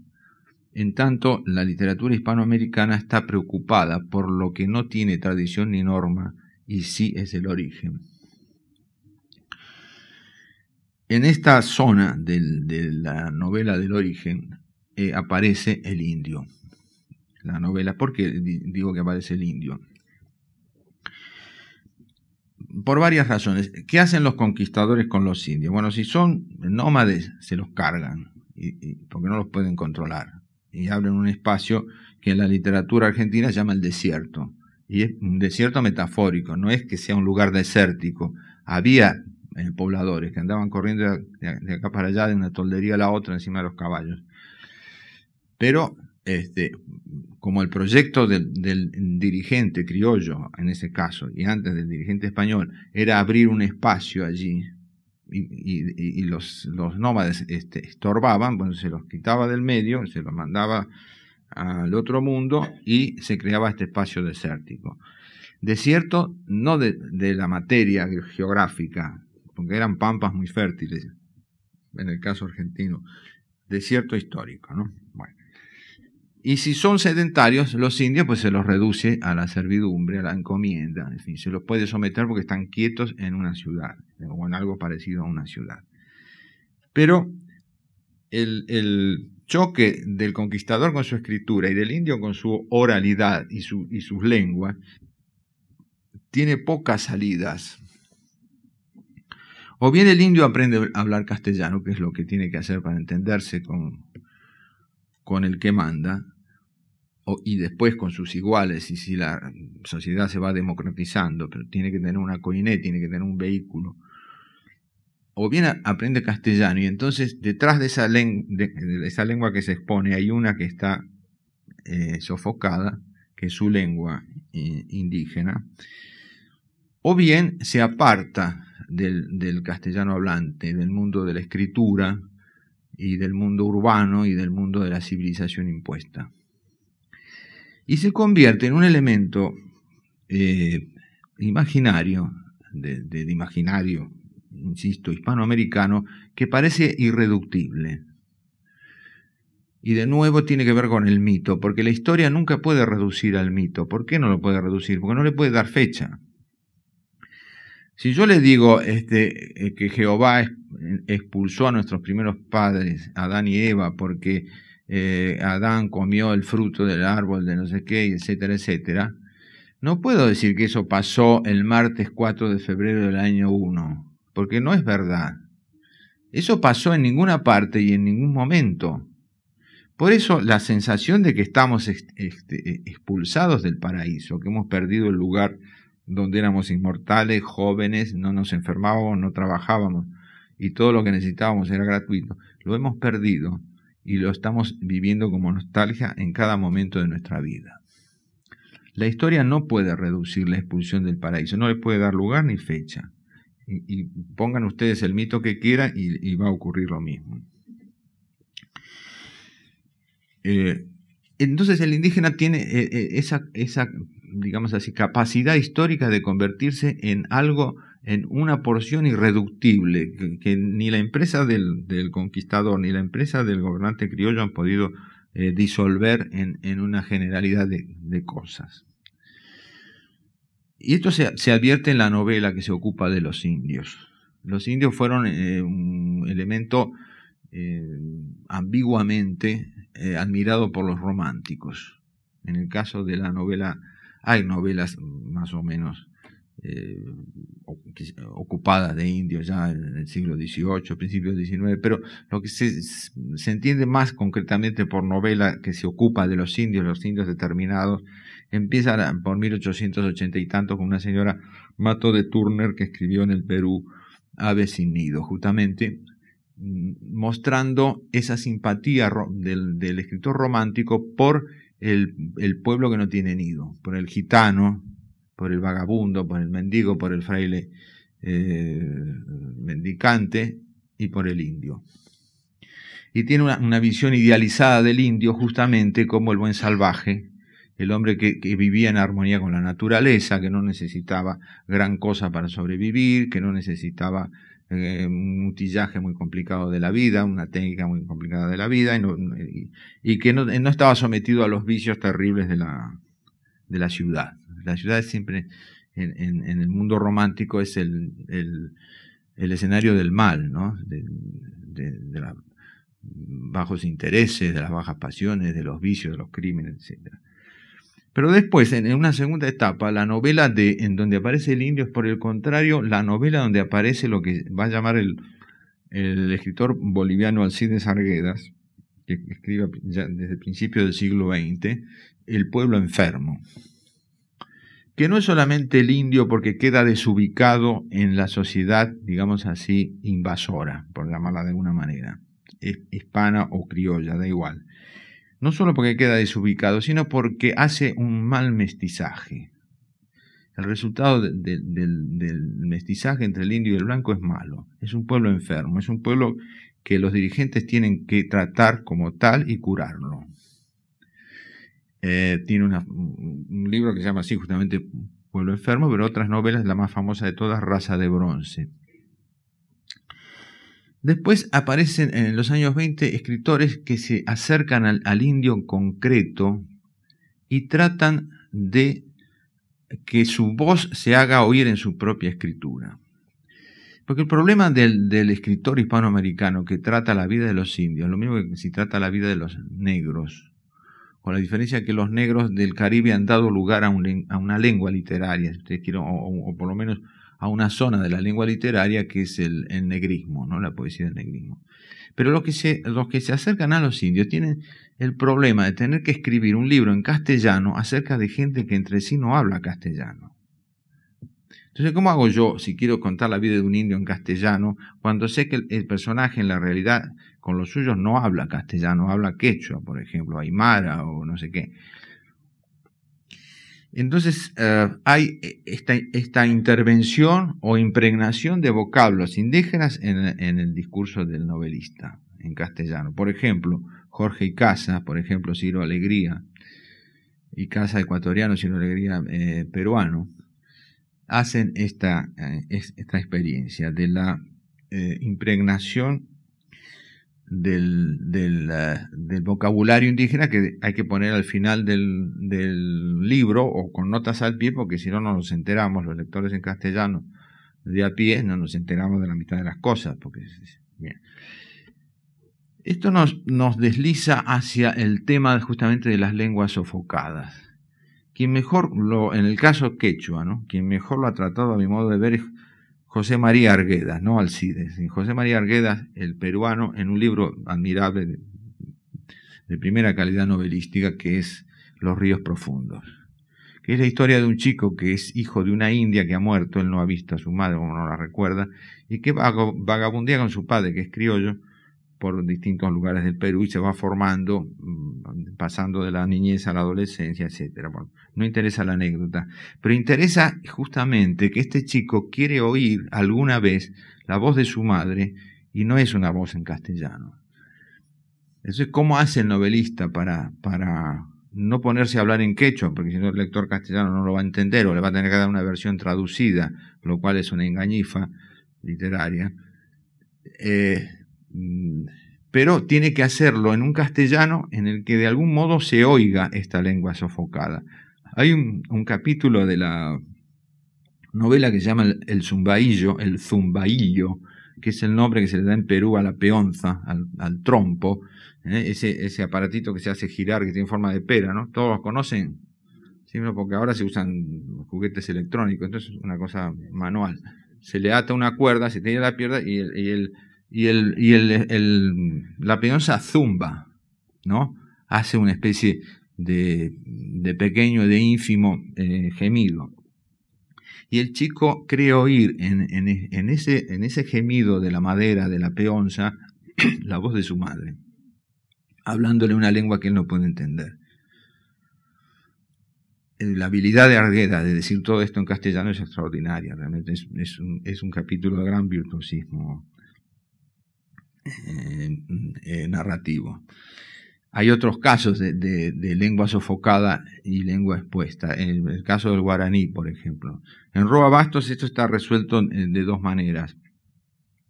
en tanto la literatura hispanoamericana está preocupada por lo que no tiene tradición ni norma y sí es el origen. En esta zona de la novela del origen eh, aparece el indio. La novela, ¿por qué digo que aparece el indio? Por varias razones. ¿Qué hacen los conquistadores con los indios? Bueno, si son nómades, se los cargan, porque no los pueden controlar. Y abren un espacio que en la literatura argentina se llama el desierto. Y es un desierto metafórico, no es que sea un lugar desértico. Había eh, pobladores que andaban corriendo de, acá para allá, de una toldería a la otra, encima de los caballos. Pero este, como el proyecto del, dirigente criollo, en ese caso, y antes del dirigente español, era abrir un espacio allí, y, los, los, nómades este, estorbaban, bueno, se los quitaba del medio, se los mandaba al otro mundo y se creaba este espacio desértico. Desierto no de, de la materia geográfica, porque eran pampas muy fértiles, en el caso argentino, desierto histórico, ¿no? Bueno. Y si son sedentarios, los indios pues se los reduce a la servidumbre, a la encomienda, en fin, se los puede someter porque están quietos en una ciudad o en algo parecido a una ciudad. Pero el, choque del conquistador con su escritura y del indio con su oralidad y, su, y sus lenguas tiene pocas salidas. O bien el indio aprende a hablar castellano, que es lo que tiene que hacer para entenderse con, con el que manda, y después con sus iguales, y si la sociedad se va democratizando, pero tiene que tener una coinet, tiene que tener un vehículo, o bien aprende castellano, y entonces detrás de esa, esa lengua que se expone hay una que está eh, sofocada, que es su lengua eh, indígena, o bien se aparta del castellano hablante, del mundo de la escritura, y del mundo urbano y del mundo de la civilización impuesta y se convierte en un elemento eh, imaginario, de, imaginario, insisto, hispanoamericano, que parece irreductible. Y de nuevo tiene que ver con el mito, porque la historia nunca puede reducir al mito. ¿Por qué no lo puede reducir? Porque no le puede dar fecha. Si yo le digo este, eh, que Jehová expulsó a nuestros primeros padres, Adán y Eva, porque eh, Adán comió el fruto del árbol de no sé qué, etcétera, etcétera, no puedo decir que eso pasó el martes 4 de febrero del año 1, porque no es verdad. Eso pasó en ninguna parte y en ningún momento. Por eso la sensación de que estamos este, expulsados del paraíso, que hemos perdido el lugar donde éramos inmortales, jóvenes, no nos enfermábamos, no trabajábamos y todo lo que necesitábamos era gratuito, lo hemos perdido y lo estamos viviendo como nostalgia en cada momento de nuestra vida. La historia no puede reducir la expulsión del paraíso, no le puede dar lugar ni fecha. Y, pongan ustedes el mito que quieran y, va a ocurrir lo mismo. Eh, entonces el indígena tiene eh, eh, esa, esa, digamos así, capacidad histórica de convertirse en algo en una porción irreductible que, ni la empresa del, conquistador ni la empresa del gobernante criollo han podido eh, disolver en, una generalidad de, cosas. Y esto se, advierte en la novela que se ocupa de los indios. Los indios fueron eh, un elemento eh, ambiguamente admirado por los románticos. En el caso de la novela, hay novelas más o menos eh, ocupadas de indios ya en el siglo XVIII, principios XIX, pero lo que se, se, entiende más concretamente por novela que se ocupa de los indios, los indios determinados, empieza por 1880 y tanto con una señora Mato de Turner que escribió en el Perú Ave sin nido, justamente mm, mostrando esa simpatía del, escritor romántico por el, pueblo que no tiene nido, por el gitano, por el vagabundo, por el mendigo, por el fraile eh, mendicante y por el indio. Y tiene una, visión idealizada del indio justamente como el buen salvaje el hombre que, vivía en armonía con la naturaleza, que no necesitaba gran cosa para sobrevivir, que no necesitaba eh, un utillaje muy complicado de la vida, una técnica muy complicada de la vida, y, que no, estaba sometido a los vicios terribles de la, de la ciudad. La ciudad es siempre, en, el mundo romántico, es el, el, escenario del mal, ¿no? de, los bajos intereses, de las bajas pasiones, de los vicios, de los crímenes, etc. Pero después, en una segunda etapa, la novela de, en donde aparece el indio es por el contrario la novela donde aparece lo que va a llamar el, el escritor boliviano Alcides Arguedas, que escribe ya desde el principio del siglo XX, El pueblo enfermo, que no es solamente el indio porque queda desubicado en la sociedad, digamos así, invasora, por llamarla de alguna manera, hispana o criolla, da igual, no solo porque queda desubicado, sino porque hace un mal mestizaje. El resultado del mestizaje entre el indio y el blanco es malo. Es un pueblo enfermo, es un pueblo que los dirigentes tienen que tratar como tal y curarlo. Eh, tiene un libro que se llama así justamente Pueblo enfermo, pero otras novelas, la más famosa de todas, Raza de Bronce. Después aparecen en los años 20 escritores que se acercan al, indio concreto y tratan de que su voz se haga oír en su propia escritura. Porque el problema del, escritor hispanoamericano que trata la vida de los indios, lo mismo que si trata la vida de los negros, con la diferencia que los negros del Caribe han dado lugar a, una lengua literaria, si o por lo menos a una zona de la lengua literaria que es el, negrismo, ¿no? la poesía del negrismo. Pero que, se, los que se acercan a los indios tienen el problema de tener que escribir un libro en castellano acerca de gente que entre sí no habla castellano. Entonces, ¿cómo hago yo si quiero contar la vida de un indio en castellano cuando sé que el, personaje en la realidad con los suyos no habla castellano, habla quechua, por ejemplo, aymara o no sé qué? Entonces eh, hay eh, esta, intervención o impregnación de vocablos indígenas en, el discurso del novelista en castellano. Por ejemplo, Jorge y Casa, por ejemplo, Ciro Alegría, y Casa ecuatoriano, Ciro Alegría eh, peruano, hacen esta, esta experiencia de la impregnación del, eh, del, vocabulario indígena que hay que poner al final del, del, libro o con notas al pie, porque si no, no nos enteramos, los lectores en castellano de a pie, no nos enteramos de la mitad de las cosas. Porque. Esto nos, nos desliza hacia el tema justamente de las lenguas sofocadas. Quien mejor lo, en el caso quechua, ¿no? quien mejor lo ha tratado a mi modo de ver es José María Arguedas, no Alcides. José María Arguedas, el peruano, en un libro admirable de, primera calidad novelística que es Los ríos profundos, que es la historia de un chico que es hijo de una india que ha muerto, él no ha visto a su madre, o no la recuerda, y que vagabundea con su padre, que es criollo, por distintos lugares del Perú y se va formando, mm, pasando de la niñez a la adolescencia, etc. no interesa la anécdota, pero interesa justamente que este chico quiere oír alguna vez la voz de su madre y no es una voz en castellano. Eso es cómo hace el novelista para, para no ponerse a hablar en quechua, porque si no el lector castellano no lo va a entender o le va a tener que dar una versión traducida, lo cual es una engañifa literaria. Eh, pero tiene que hacerlo en un castellano en el que de algún modo se oiga esta lengua sofocada. Hay un, capítulo de la novela que se llama El, Zumbaillo, el Zumbaillo, que es el nombre que se le da en Perú a la peonza, al, trompo, ¿eh? ese, ese aparatito que se hace girar, que tiene forma de pera, ¿no? Todos lo conocen, ¿sí? porque ahora se usan juguetes electrónicos, entonces es una cosa manual. Se le ata una cuerda, se tiene la pierna y el y, el, y el, la peonza zumba, ¿no? Hace una especie de, de pequeño, de ínfimo eh, gemido. Y el chico cree oír en, en, ese, en ese gemido de la madera, de la peonza, la voz de su madre, hablándole una lengua que él no puede entender. Eh, la habilidad de Argueda de decir todo esto en castellano es extraordinaria, realmente es, es un capítulo de gran virtuosismo eh, eh, narrativo. hay otros casos de, lengua sofocada y lengua expuesta. En el caso del guaraní, por ejemplo. En Roa Bastos esto está resuelto de dos maneras.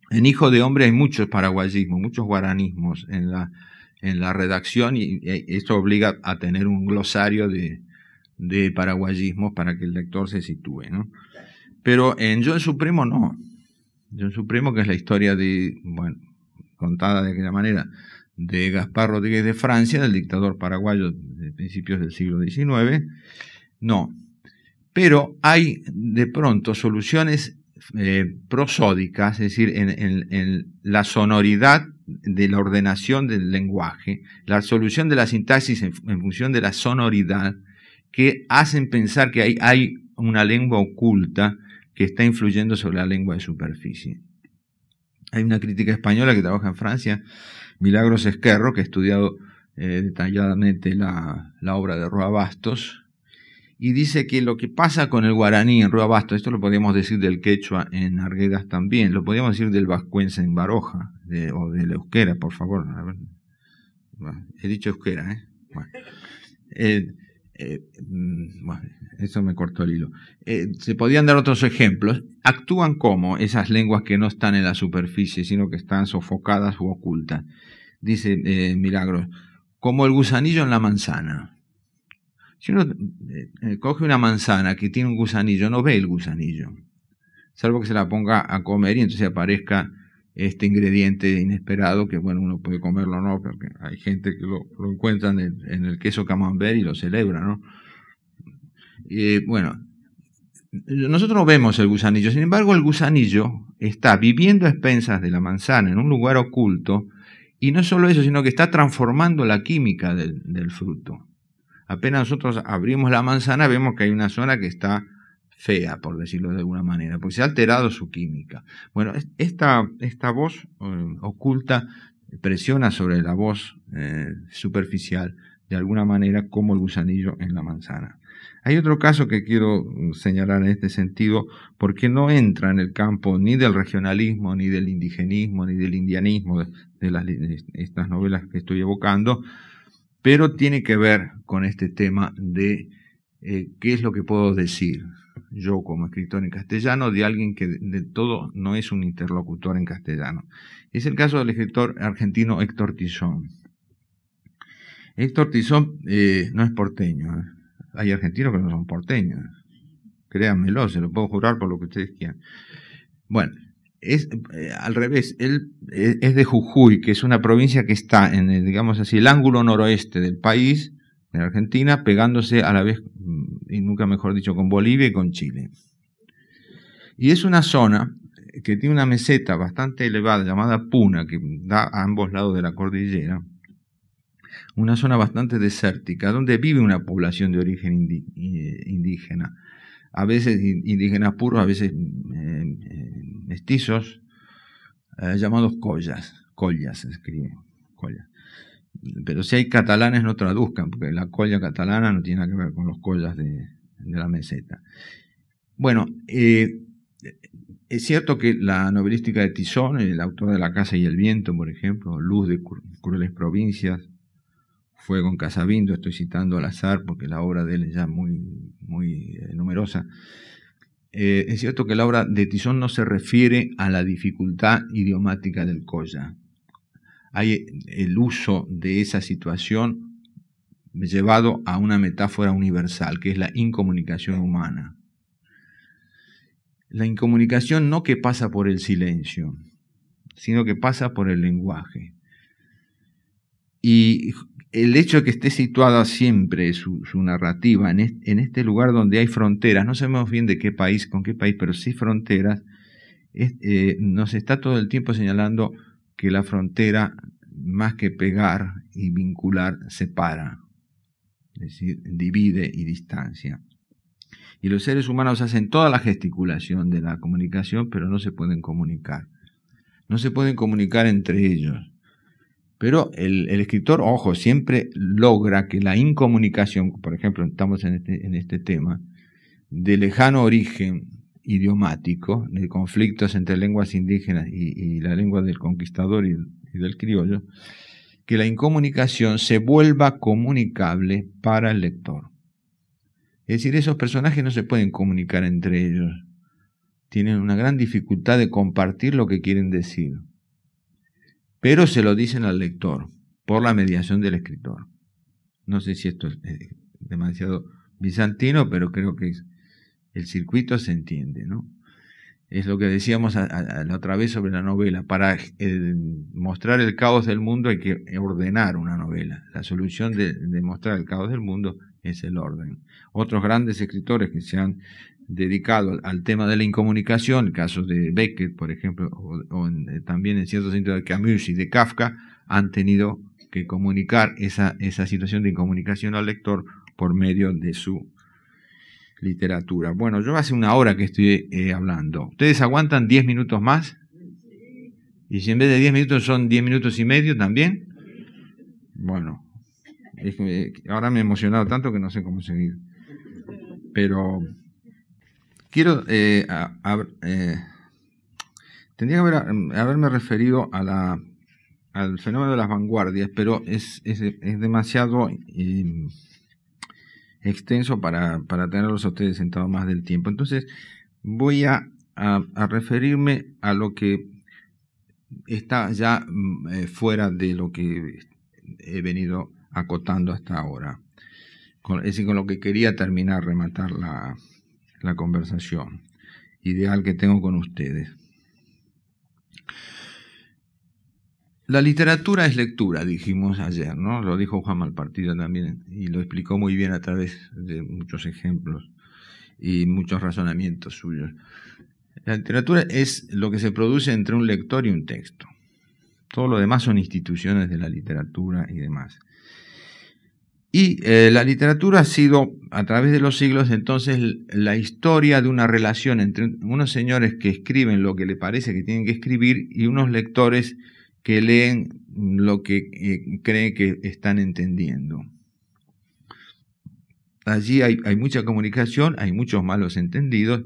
En Hijo de Hombre hay muchos paraguayismos, muchos guaranismos en la, en la redacción y esto obliga a tener un glosario de, de paraguayismos para que el lector se sitúe. ¿no? Pero en Yo en Supremo no. Yo en Supremo, que es la historia de, bueno, contada de aquella manera, de Gaspar Rodríguez de Francia, del dictador paraguayo de principios del siglo XIX, no. Pero hay de pronto soluciones eh, prosódicas, es decir, en, la sonoridad de la ordenación del lenguaje, la solución de la sintaxis en, función de la sonoridad, que hacen pensar que hay, hay una lengua oculta que está influyendo sobre la lengua de superficie. Hay una crítica española que trabaja en Francia, Milagros Esquerro, que ha estudiado eh, detalladamente la, obra de Roa Bastos, y dice que lo que pasa con el guaraní en Roa Bastos, esto lo podríamos decir del quechua en Arguedas también, lo podríamos decir del vascuense en Baroja, o del euskera, por favor. he dicho euskera, ¿eh? eh eh, mm, bueno, eso me cortó el hilo. Eh, se podían dar otros ejemplos. Actúan como esas lenguas que no están en la superficie, sino que están sofocadas u ocultas. Dice eh, Milagros, como el gusanillo en la manzana. Si uno coge una manzana que tiene un gusanillo, no ve el gusanillo, salvo que se la ponga a comer y entonces aparezca este ingrediente inesperado que, bueno, uno puede comerlo o no, porque hay gente que lo, encuentra en el, queso camembert y lo celebra, ¿no? Bueno, nosotros no vemos el gusanillo, sin embargo el gusanillo está viviendo a expensas de la manzana en un lugar oculto y no solo eso, sino que está transformando la química del, del fruto. Apenas nosotros abrimos la manzana vemos que hay una zona que está fea, por decirlo de alguna manera, porque se ha alterado su química. Bueno, esta, esta voz eh, oculta presiona sobre la voz eh, superficial de alguna manera como el gusanillo en la manzana. Hay otro caso que quiero señalar en este sentido, porque no entra en el campo ni del regionalismo, ni del indigenismo, ni del indianismo de, las, estas novelas que estoy evocando, pero tiene que ver con este tema de eh, qué es lo que puedo decir, yo como escritor en castellano de alguien que de todo no es un interlocutor en castellano. Es el caso del escritor argentino Héctor Tizón. Héctor Tizón eh, no es porteño. ¿eh? Hay argentinos que no son porteños. Créanmelo, se lo puedo jurar por lo que ustedes quieran. Bueno, es eh, al revés, él es de Jujuy, que es una provincia que está en, digamos así, el ángulo noroeste del país, en Argentina, pegándose a la vez, y nunca mejor dicho, con Bolivia y con Chile. Y es una zona que tiene una meseta bastante elevada llamada Puna, que da a ambos lados de la cordillera, una zona bastante desértica, donde vive una población de origen eh, indígena, a veces indígenas puros, a veces eh, eh, mestizos, llamados collas, collas se escribe, collas pero si hay catalanes no traduzcan, porque la colla catalana no tiene nada que ver con los collas de, la meseta. Bueno, eh, es cierto que la novelística de Tizón, el autor de La Casa y el Viento, por ejemplo, Luz de Crueles Provincias, Fuego en Casabindo, estoy citando al azar porque la obra de él es ya muy, muy eh, numerosa. Eh, es cierto que la obra de Tizón no se refiere a la dificultad idiomática del colla, hay el uso de esa situación llevado a una metáfora universal, que es la incomunicación humana. La incomunicación no que pasa por el silencio, sino que pasa por el lenguaje. Y el hecho de que esté situada siempre su, narrativa en este, lugar donde hay fronteras, no sabemos bien de qué país, con qué país, pero sí fronteras, eh, nos está todo el tiempo señalando que la frontera, más que pegar y vincular, separa, es decir, divide y distancia. Y los seres humanos hacen toda la gesticulación de la comunicación, pero no se pueden comunicar. No se pueden comunicar entre ellos. Pero el, escritor, ojo, siempre logra que la incomunicación, por ejemplo, estamos en este, en este tema, de lejano origen idiomático, de conflictos entre lenguas indígenas y, la lengua del conquistador y, del criollo, que la incomunicación se vuelva comunicable para el lector. Es decir, esos personajes no se pueden comunicar entre ellos. Tienen una gran dificultad de compartir lo que quieren decir. Pero se lo dicen al lector por la mediación del escritor. No sé si esto es demasiado bizantino, pero creo que el circuito se entiende, ¿no? Es lo que decíamos la otra vez sobre la novela. Para eh, mostrar el caos del mundo hay que ordenar una novela. La solución de, mostrar el caos del mundo es el orden. Otros grandes escritores que se han dedicado al tema de la incomunicación, el caso de Beckett, por ejemplo, o, eh, también en cierto sentido de Camus y de Kafka, han tenido que comunicar esa, esa situación de incomunicación al lector por medio de su literatura. Bueno, yo hace una hora que estoy eh, hablando. ¿Ustedes aguantan 10 minutos más? ¿Y si en vez de 10 minutos son 10 minutos y medio también? Bueno, ahora me he emocionado tanto que no sé cómo seguir. Pero quiero... Eh, eh, tendría que haberme referido a la, al fenómeno de las vanguardias, pero es, es, es demasiado extenso para, para tenerlos a ustedes sentados más del tiempo. Entonces, voy a, a, referirme a lo que está ya mm, eh, fuera de lo que he venido acotando hasta ahora. Con, es decir, con lo que quería terminar, rematar la, la conversación ideal que tengo con ustedes. La literatura es lectura, dijimos ayer, ¿no? Lo dijo Juan Malpartido también y lo explicó muy bien a través de muchos ejemplos y muchos razonamientos suyos. La literatura es lo que se produce entre un lector y un texto. Todo lo demás son instituciones de la literatura y demás. Y eh, la literatura ha sido, a través de los siglos, entonces la historia de una relación entre unos señores que escriben lo que le parece que tienen que escribir y unos lectores que leen lo que eh, creen que están entendiendo. Allí hay, mucha comunicación, hay muchos malos entendidos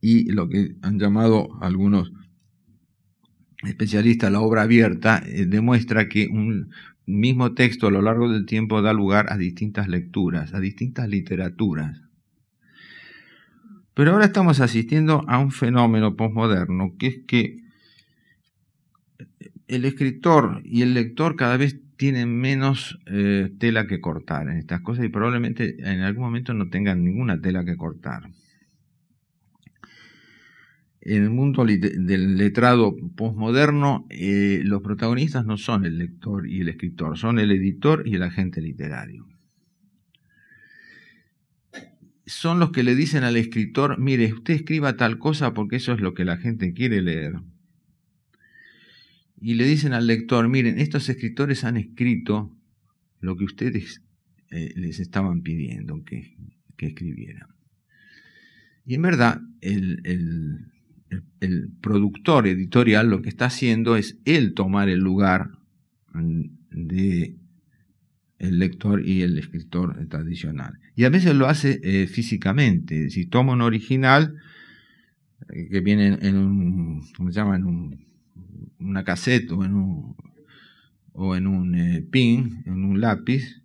y lo que han llamado algunos especialistas la obra abierta eh, demuestra que un mismo texto a lo largo del tiempo da lugar a distintas lecturas, a distintas literaturas. Pero ahora estamos asistiendo a un fenómeno posmoderno, que es que el escritor y el lector cada vez tienen menos eh, tela que cortar en estas cosas y probablemente en algún momento no tengan ninguna tela que cortar. En el mundo del letrado postmoderno, eh, los protagonistas no son el lector y el escritor, son el editor y el agente literario. Son los que le dicen al escritor, mire, usted escriba tal cosa porque eso es lo que la gente quiere leer y le dicen al lector, miren, estos escritores han escrito lo que ustedes eh, les estaban pidiendo que, escribieran. Y en verdad, el, el, productor editorial lo que está haciendo es él tomar el lugar de el lector y el escritor tradicional. Y a veces lo hace eh, físicamente. Si toma un original eh, que viene en un, ¿cómo se llama? En un una cassette o en un, o en un eh, pin, en un lápiz,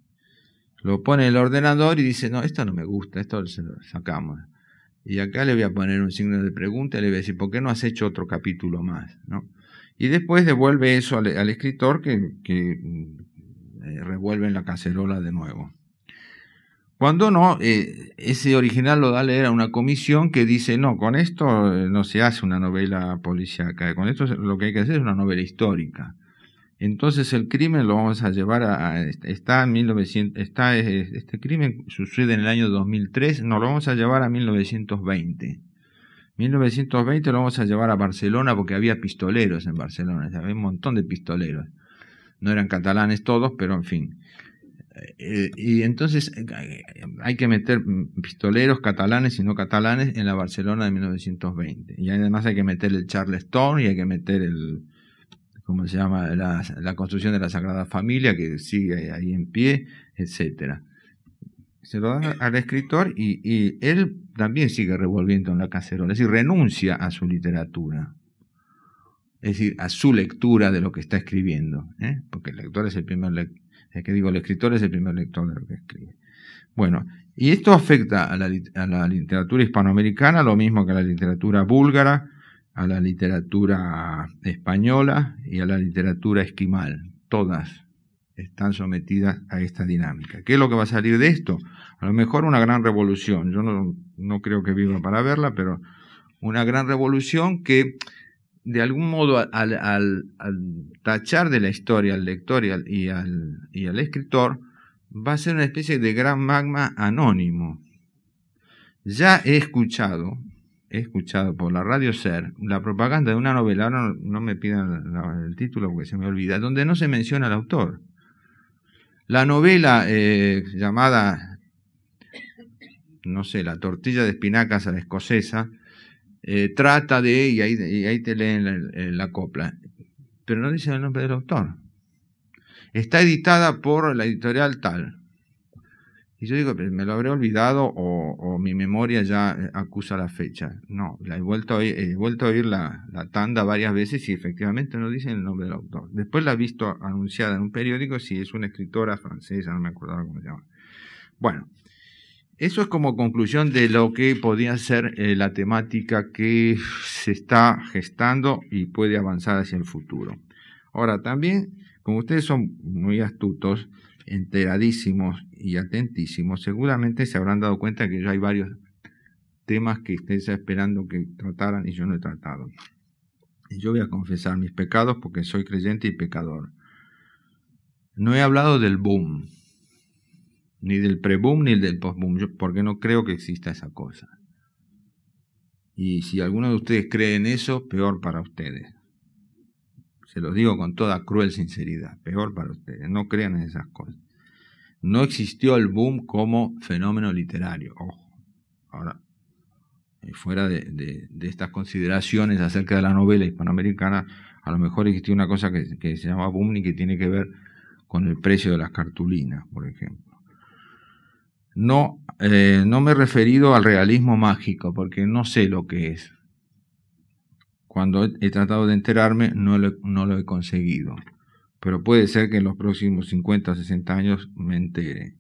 lo pone en el ordenador y dice, no, esto no me gusta, esto lo sacamos. Y acá le voy a poner un signo de pregunta y le voy a decir, ¿por qué no has hecho otro capítulo más? ¿no? Y después devuelve eso al, escritor que, que eh, revuelve en la cacerola de nuevo. Cuando no, eh, ese original lo da a leer a una comisión que dice, no, con esto eh, no se hace una novela policíaca, con esto lo que hay que hacer es una novela histórica. Entonces el crimen lo vamos a llevar a, está en 1900, está este crimen sucede en el año 2003, no lo vamos a llevar a 1920. 1920 lo vamos a llevar a Barcelona porque había pistoleros en Barcelona, había un montón de pistoleros. No eran catalanes todos, pero en fin. Eh, y entonces eh, hay que meter pistoleros catalanes y no catalanes en la Barcelona de 1920. Y además hay que meter el Charleston y hay que meter el, ¿cómo se llama? La, construcción de la Sagrada Familia que sigue ahí en pie, etcétera. Se lo da al escritor y, y él también sigue revolviendo en la cacerola, es decir, renuncia a su literatura. es decir, a su lectura de lo que está escribiendo, ¿eh? porque el lector es el primer es que digo, el escritor es el primer lector de lo que escribe. Bueno, y esto afecta a la, a la literatura hispanoamericana, lo mismo que a la literatura búlgara, a la literatura española y a la literatura esquimal. Todas están sometidas a esta dinámica. ¿Qué es lo que va a salir de esto? A lo mejor una gran revolución. Yo no, no creo que viva para verla, pero una gran revolución que de algún modo al, al, tachar de la historia al lector y al, y al, y al escritor, va a ser una especie de gran magma anónimo. Ya he escuchado, he escuchado por la radio SER la propaganda de una novela, no, no me pidan el título porque se me olvida, donde no se menciona al autor. La novela eh, llamada, no sé, La tortilla de espinacas a la escocesa, eh, trata de, y ahí, y ahí te leen la, copla, pero no dice el nombre del autor. Está editada por la editorial tal. Y yo digo, me lo habré olvidado o, mi memoria ya eh, acusa la fecha. No, la he vuelto a oír, he vuelto a oír la, la, tanda varias veces y efectivamente no dicen el nombre del autor. Después la he visto anunciada en un periódico si es una escritora francesa, no me acuerdo cómo se llama. Bueno, eso es como conclusión de lo que podía ser eh, la temática que se está gestando y puede avanzar hacia el futuro. Ahora, también, como ustedes son muy astutos, enteradísimos y atentísimos, seguramente se habrán dado cuenta que ya hay varios temas que ustedes están esperando que trataran y yo no he tratado. Y yo voy a confesar mis pecados porque soy creyente y pecador. No he hablado del boom ni del pre-boom ni del post-boom, porque no creo que exista esa cosa. Y si alguno de ustedes cree en eso, peor para ustedes. Se lo digo con toda cruel sinceridad, peor para ustedes. No crean en esas cosas. No existió el boom como fenómeno literario. Ahora, eh, fuera de, de, estas consideraciones acerca de la novela hispanoamericana, a lo mejor existió una cosa que se llama boom y que tiene que ver con el precio de las cartulinas, por ejemplo. No, eh, no me he referido al realismo mágico, porque no sé lo que es. Cuando he, tratado de enterarme, no lo, no lo he conseguido. Pero puede ser que en los próximos 50 o 60 años me entere.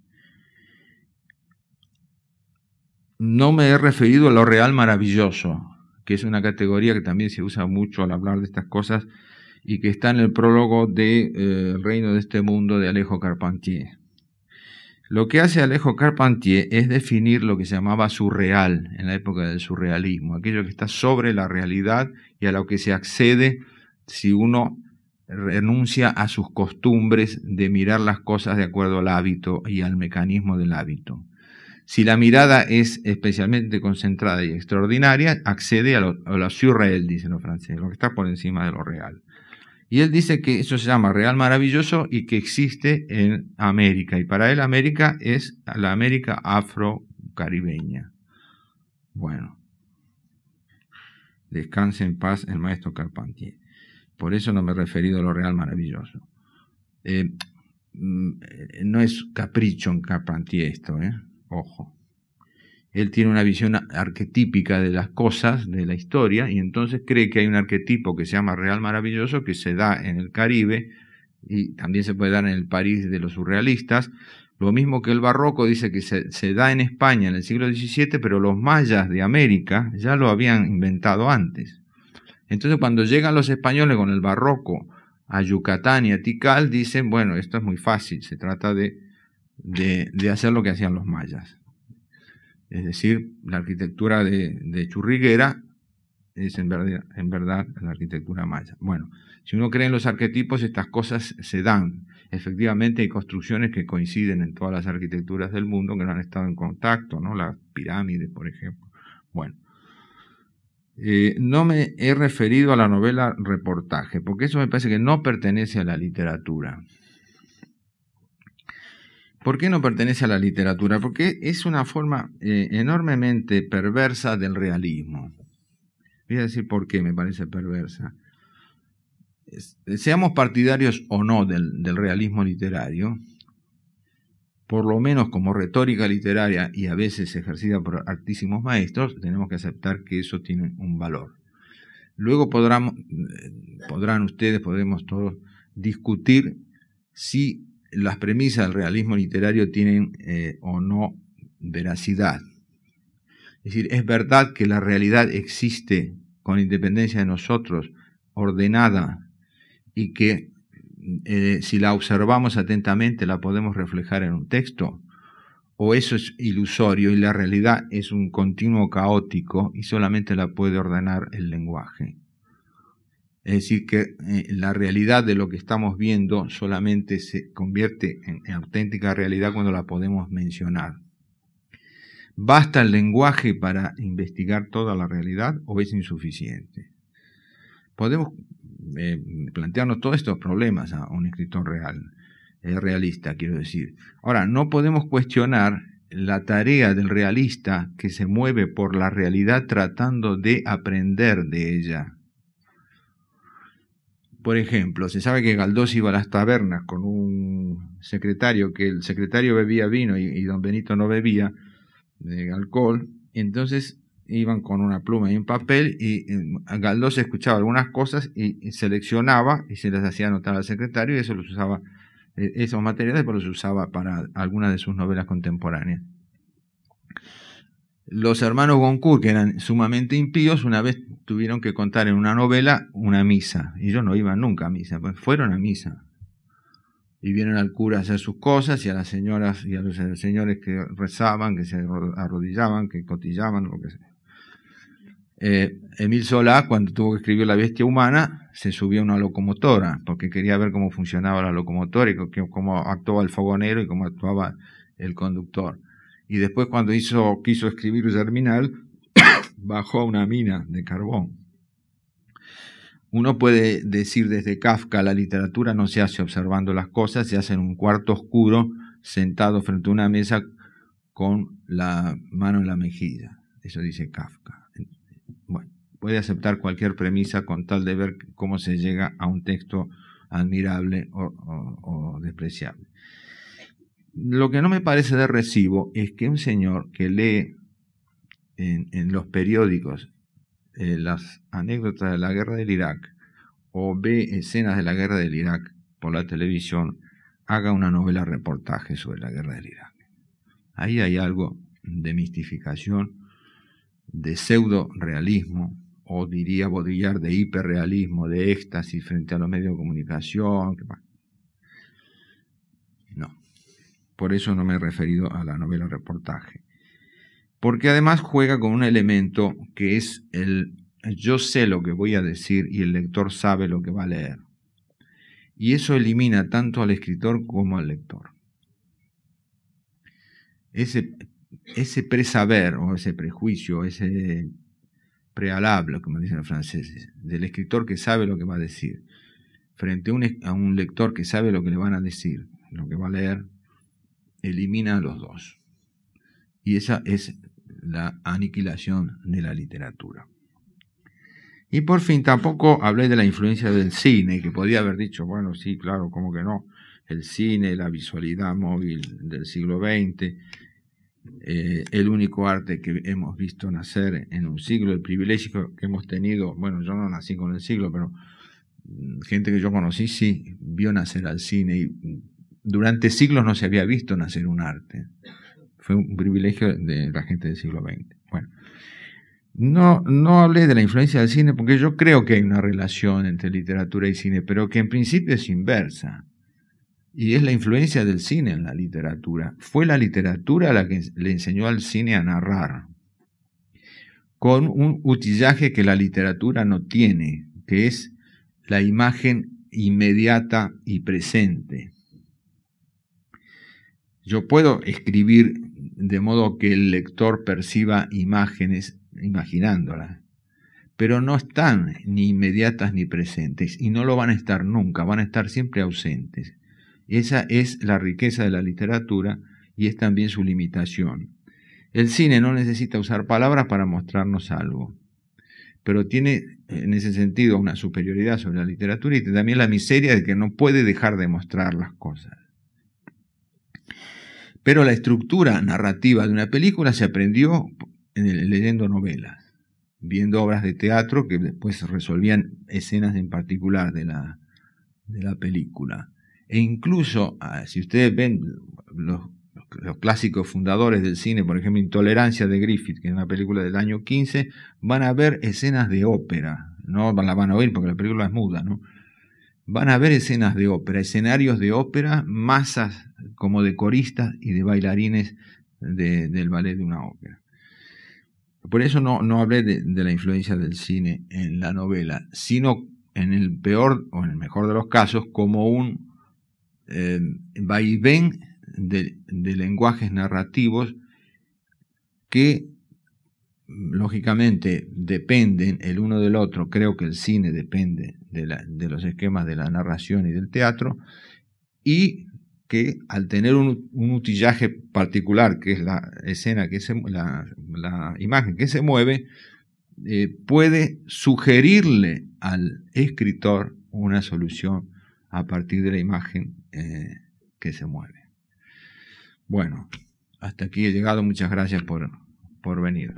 No me he referido a lo real maravilloso, que es una categoría que también se usa mucho al hablar de estas cosas y que está en el prólogo de eh, El reino de este mundo de Alejo Carpentier. Lo que hace Alejo Carpentier es definir lo que se llamaba surreal en la época del surrealismo, aquello que está sobre la realidad y a lo que se accede si uno renuncia a sus costumbres de mirar las cosas de acuerdo al hábito y al mecanismo del hábito. Si la mirada es especialmente concentrada y extraordinaria, accede a lo, surreal, dicen los franceses, lo que está por encima de lo real. Y él dice que eso se llama real maravilloso y que existe en América. Y para él América es la América afro-caribeña. Bueno, descanse en paz el maestro Carpentier. Por eso no me he referido a lo real maravilloso. Eh, mm, no es capricho en Carpentier esto, ¿eh? Ojo él tiene una visión arquetípica de las cosas, de la historia, y entonces cree que hay un arquetipo que se llama Real Maravilloso, que se da en el Caribe y también se puede dar en el París de los surrealistas. Lo mismo que el barroco dice que se, da en España en el siglo XVII, pero los mayas de América ya lo habían inventado antes. Entonces cuando llegan los españoles con el barroco a Yucatán y a Tikal, dicen, bueno, esto es muy fácil, se trata de, de hacer lo que hacían los mayas. Es decir, la arquitectura de, Churriguera es en verdad, en verdad la arquitectura maya. Bueno, si uno cree en los arquetipos, estas cosas se dan. Efectivamente hay construcciones que coinciden en todas las arquitecturas del mundo que no han estado en contacto, ¿no? Las pirámides, por ejemplo. Bueno, eh, no me he referido a la novela reportaje, porque eso me parece que no pertenece a la literatura. ¿Por qué no pertenece a la literatura? Porque es una forma eh, enormemente perversa del realismo. Voy a decir por qué me parece perversa. seamos partidarios o no del, del realismo literario, por lo menos como retórica literaria y a veces ejercida por altísimos maestros, tenemos que aceptar que eso tiene un valor. Luego podrán, podrán ustedes, podemos todos discutir si las premisas del realismo literario tienen eh, o no veracidad. Es decir, es verdad que la realidad existe con independencia de nosotros, ordenada, y que eh, si la observamos atentamente la podemos reflejar en un texto, o eso es ilusorio y la realidad es un continuo caótico y solamente la puede ordenar el lenguaje. Es decir, que eh, la realidad de lo que estamos viendo solamente se convierte en, auténtica realidad cuando la podemos mencionar. ¿Basta el lenguaje para investigar toda la realidad o es insuficiente? Podemos eh, plantearnos todos estos problemas a un escritor real, eh, realista, quiero decir. Ahora, no podemos cuestionar la tarea del realista que se mueve por la realidad tratando de aprender de ella por ejemplo, se sabe que Galdós iba a las tabernas con un secretario, que el secretario bebía vino y, don Benito no bebía de alcohol, entonces iban con una pluma y un papel y, Galdós escuchaba algunas cosas y, seleccionaba y se las hacía anotar al secretario y eso los usaba, eh, esos materiales pues los usaba para algunas de sus novelas contemporáneas. Los hermanos Goncourt, que eran sumamente impíos, una vez tuvieron que contar en una novela una misa. Ellos no iban nunca a misa, pues fueron a misa. Y vieron al cura hacer sus cosas y a las señoras y a los señores que rezaban, que se arrodillaban, que cotillaban, lo que sea. Eh, Emil Solá, cuando tuvo que escribir La bestia humana, se subió a una locomotora, porque quería ver cómo funcionaba la locomotora y cómo actuaba el fogonero y cómo actuaba el conductor y después cuando quiso escribir Germinal, bajó a una mina de carbón. Uno puede decir desde Kafka, la literatura no se hace observando las cosas, se hace en un cuarto oscuro, sentado frente a una mesa con la mano en la mejilla. Eso dice Kafka. Bueno, puede aceptar cualquier premisa con tal de ver cómo se llega a un texto admirable o despreciable. Lo que no me parece de recibo es que un señor que lee en, los periódicos eh, las anécdotas de la guerra del Irak o ve escenas de la guerra del Irak por la televisión, haga una novela reportaje sobre la guerra del Irak. Ahí hay algo de mistificación, de pseudo realismo, o diría Baudrillard de hiperrealismo, de éxtasis frente a los medios de comunicación. No. Por eso no me he referido a la novela reportaje. Porque además juega con un elemento que es el yo sé lo que voy a decir y el lector sabe lo que va a leer. Y eso elimina tanto al escritor como al lector. Ese, ese presaber o ese prejuicio, ese prealable, como dicen los franceses, del escritor que sabe lo que va a decir, frente a un, a un lector que sabe lo que le van a decir, lo que va a leer, elimina a los dos. Y esa es la aniquilación de la literatura. Y por fin tampoco hablé de la influencia del cine, que podía haber dicho, bueno, sí, claro, como que no, el cine, la visualidad móvil del siglo XX, eh, el único arte que hemos visto nacer en un siglo, el privilegio que hemos tenido, bueno, yo no nací con el siglo, pero mm, gente que yo conocí sí vio nacer al cine y durante siglos no se había visto nacer un arte. Fue un privilegio de la gente del siglo XX. Bueno, no, no hablé de la influencia del cine porque yo creo que hay una relación entre literatura y cine, pero que en principio es inversa. Y es la influencia del cine en la literatura. Fue la literatura la que le enseñó al cine a narrar, con un utillaje que la literatura no tiene, que es la imagen inmediata y presente. Yo puedo escribir de modo que el lector perciba imágenes imaginándolas, pero no están ni inmediatas ni presentes y no lo van a estar nunca, van a estar siempre ausentes. Esa es la riqueza de la literatura y es también su limitación. El cine no necesita usar palabras para mostrarnos algo, pero tiene en ese sentido una superioridad sobre la literatura y también la miseria de que no puede dejar de mostrar las cosas. Pero la estructura narrativa de una película se aprendió leyendo novelas. viendo obras de teatro que después resolvían escenas en particular de la, de la película. E incluso, ah, si ustedes ven los, los, clásicos fundadores del cine, por ejemplo, Intolerancia de Griffith, que es una película del año 15, van a ver escenas de ópera. No la van a oír porque la película es muda, ¿no? Van a ver escenas de ópera, escenarios de ópera, masas como de coristas y de bailarines del ballet de una ópera. Por eso no, hablé de, la influencia del cine en la novela, sino en el peor o en el mejor de los casos como un eh, vaivén de, lenguajes narrativos que lógicamente dependen el uno del otro, creo que el cine depende de, los esquemas de la narración y del teatro, y que al tener un, utillaje particular, que es la escena, que se, la, la imagen que se mueve, eh, puede sugerirle al escritor una solución a partir de la imagen eh, que se mueve. Bueno, hasta aquí he llegado. Muchas gracias por, por venir.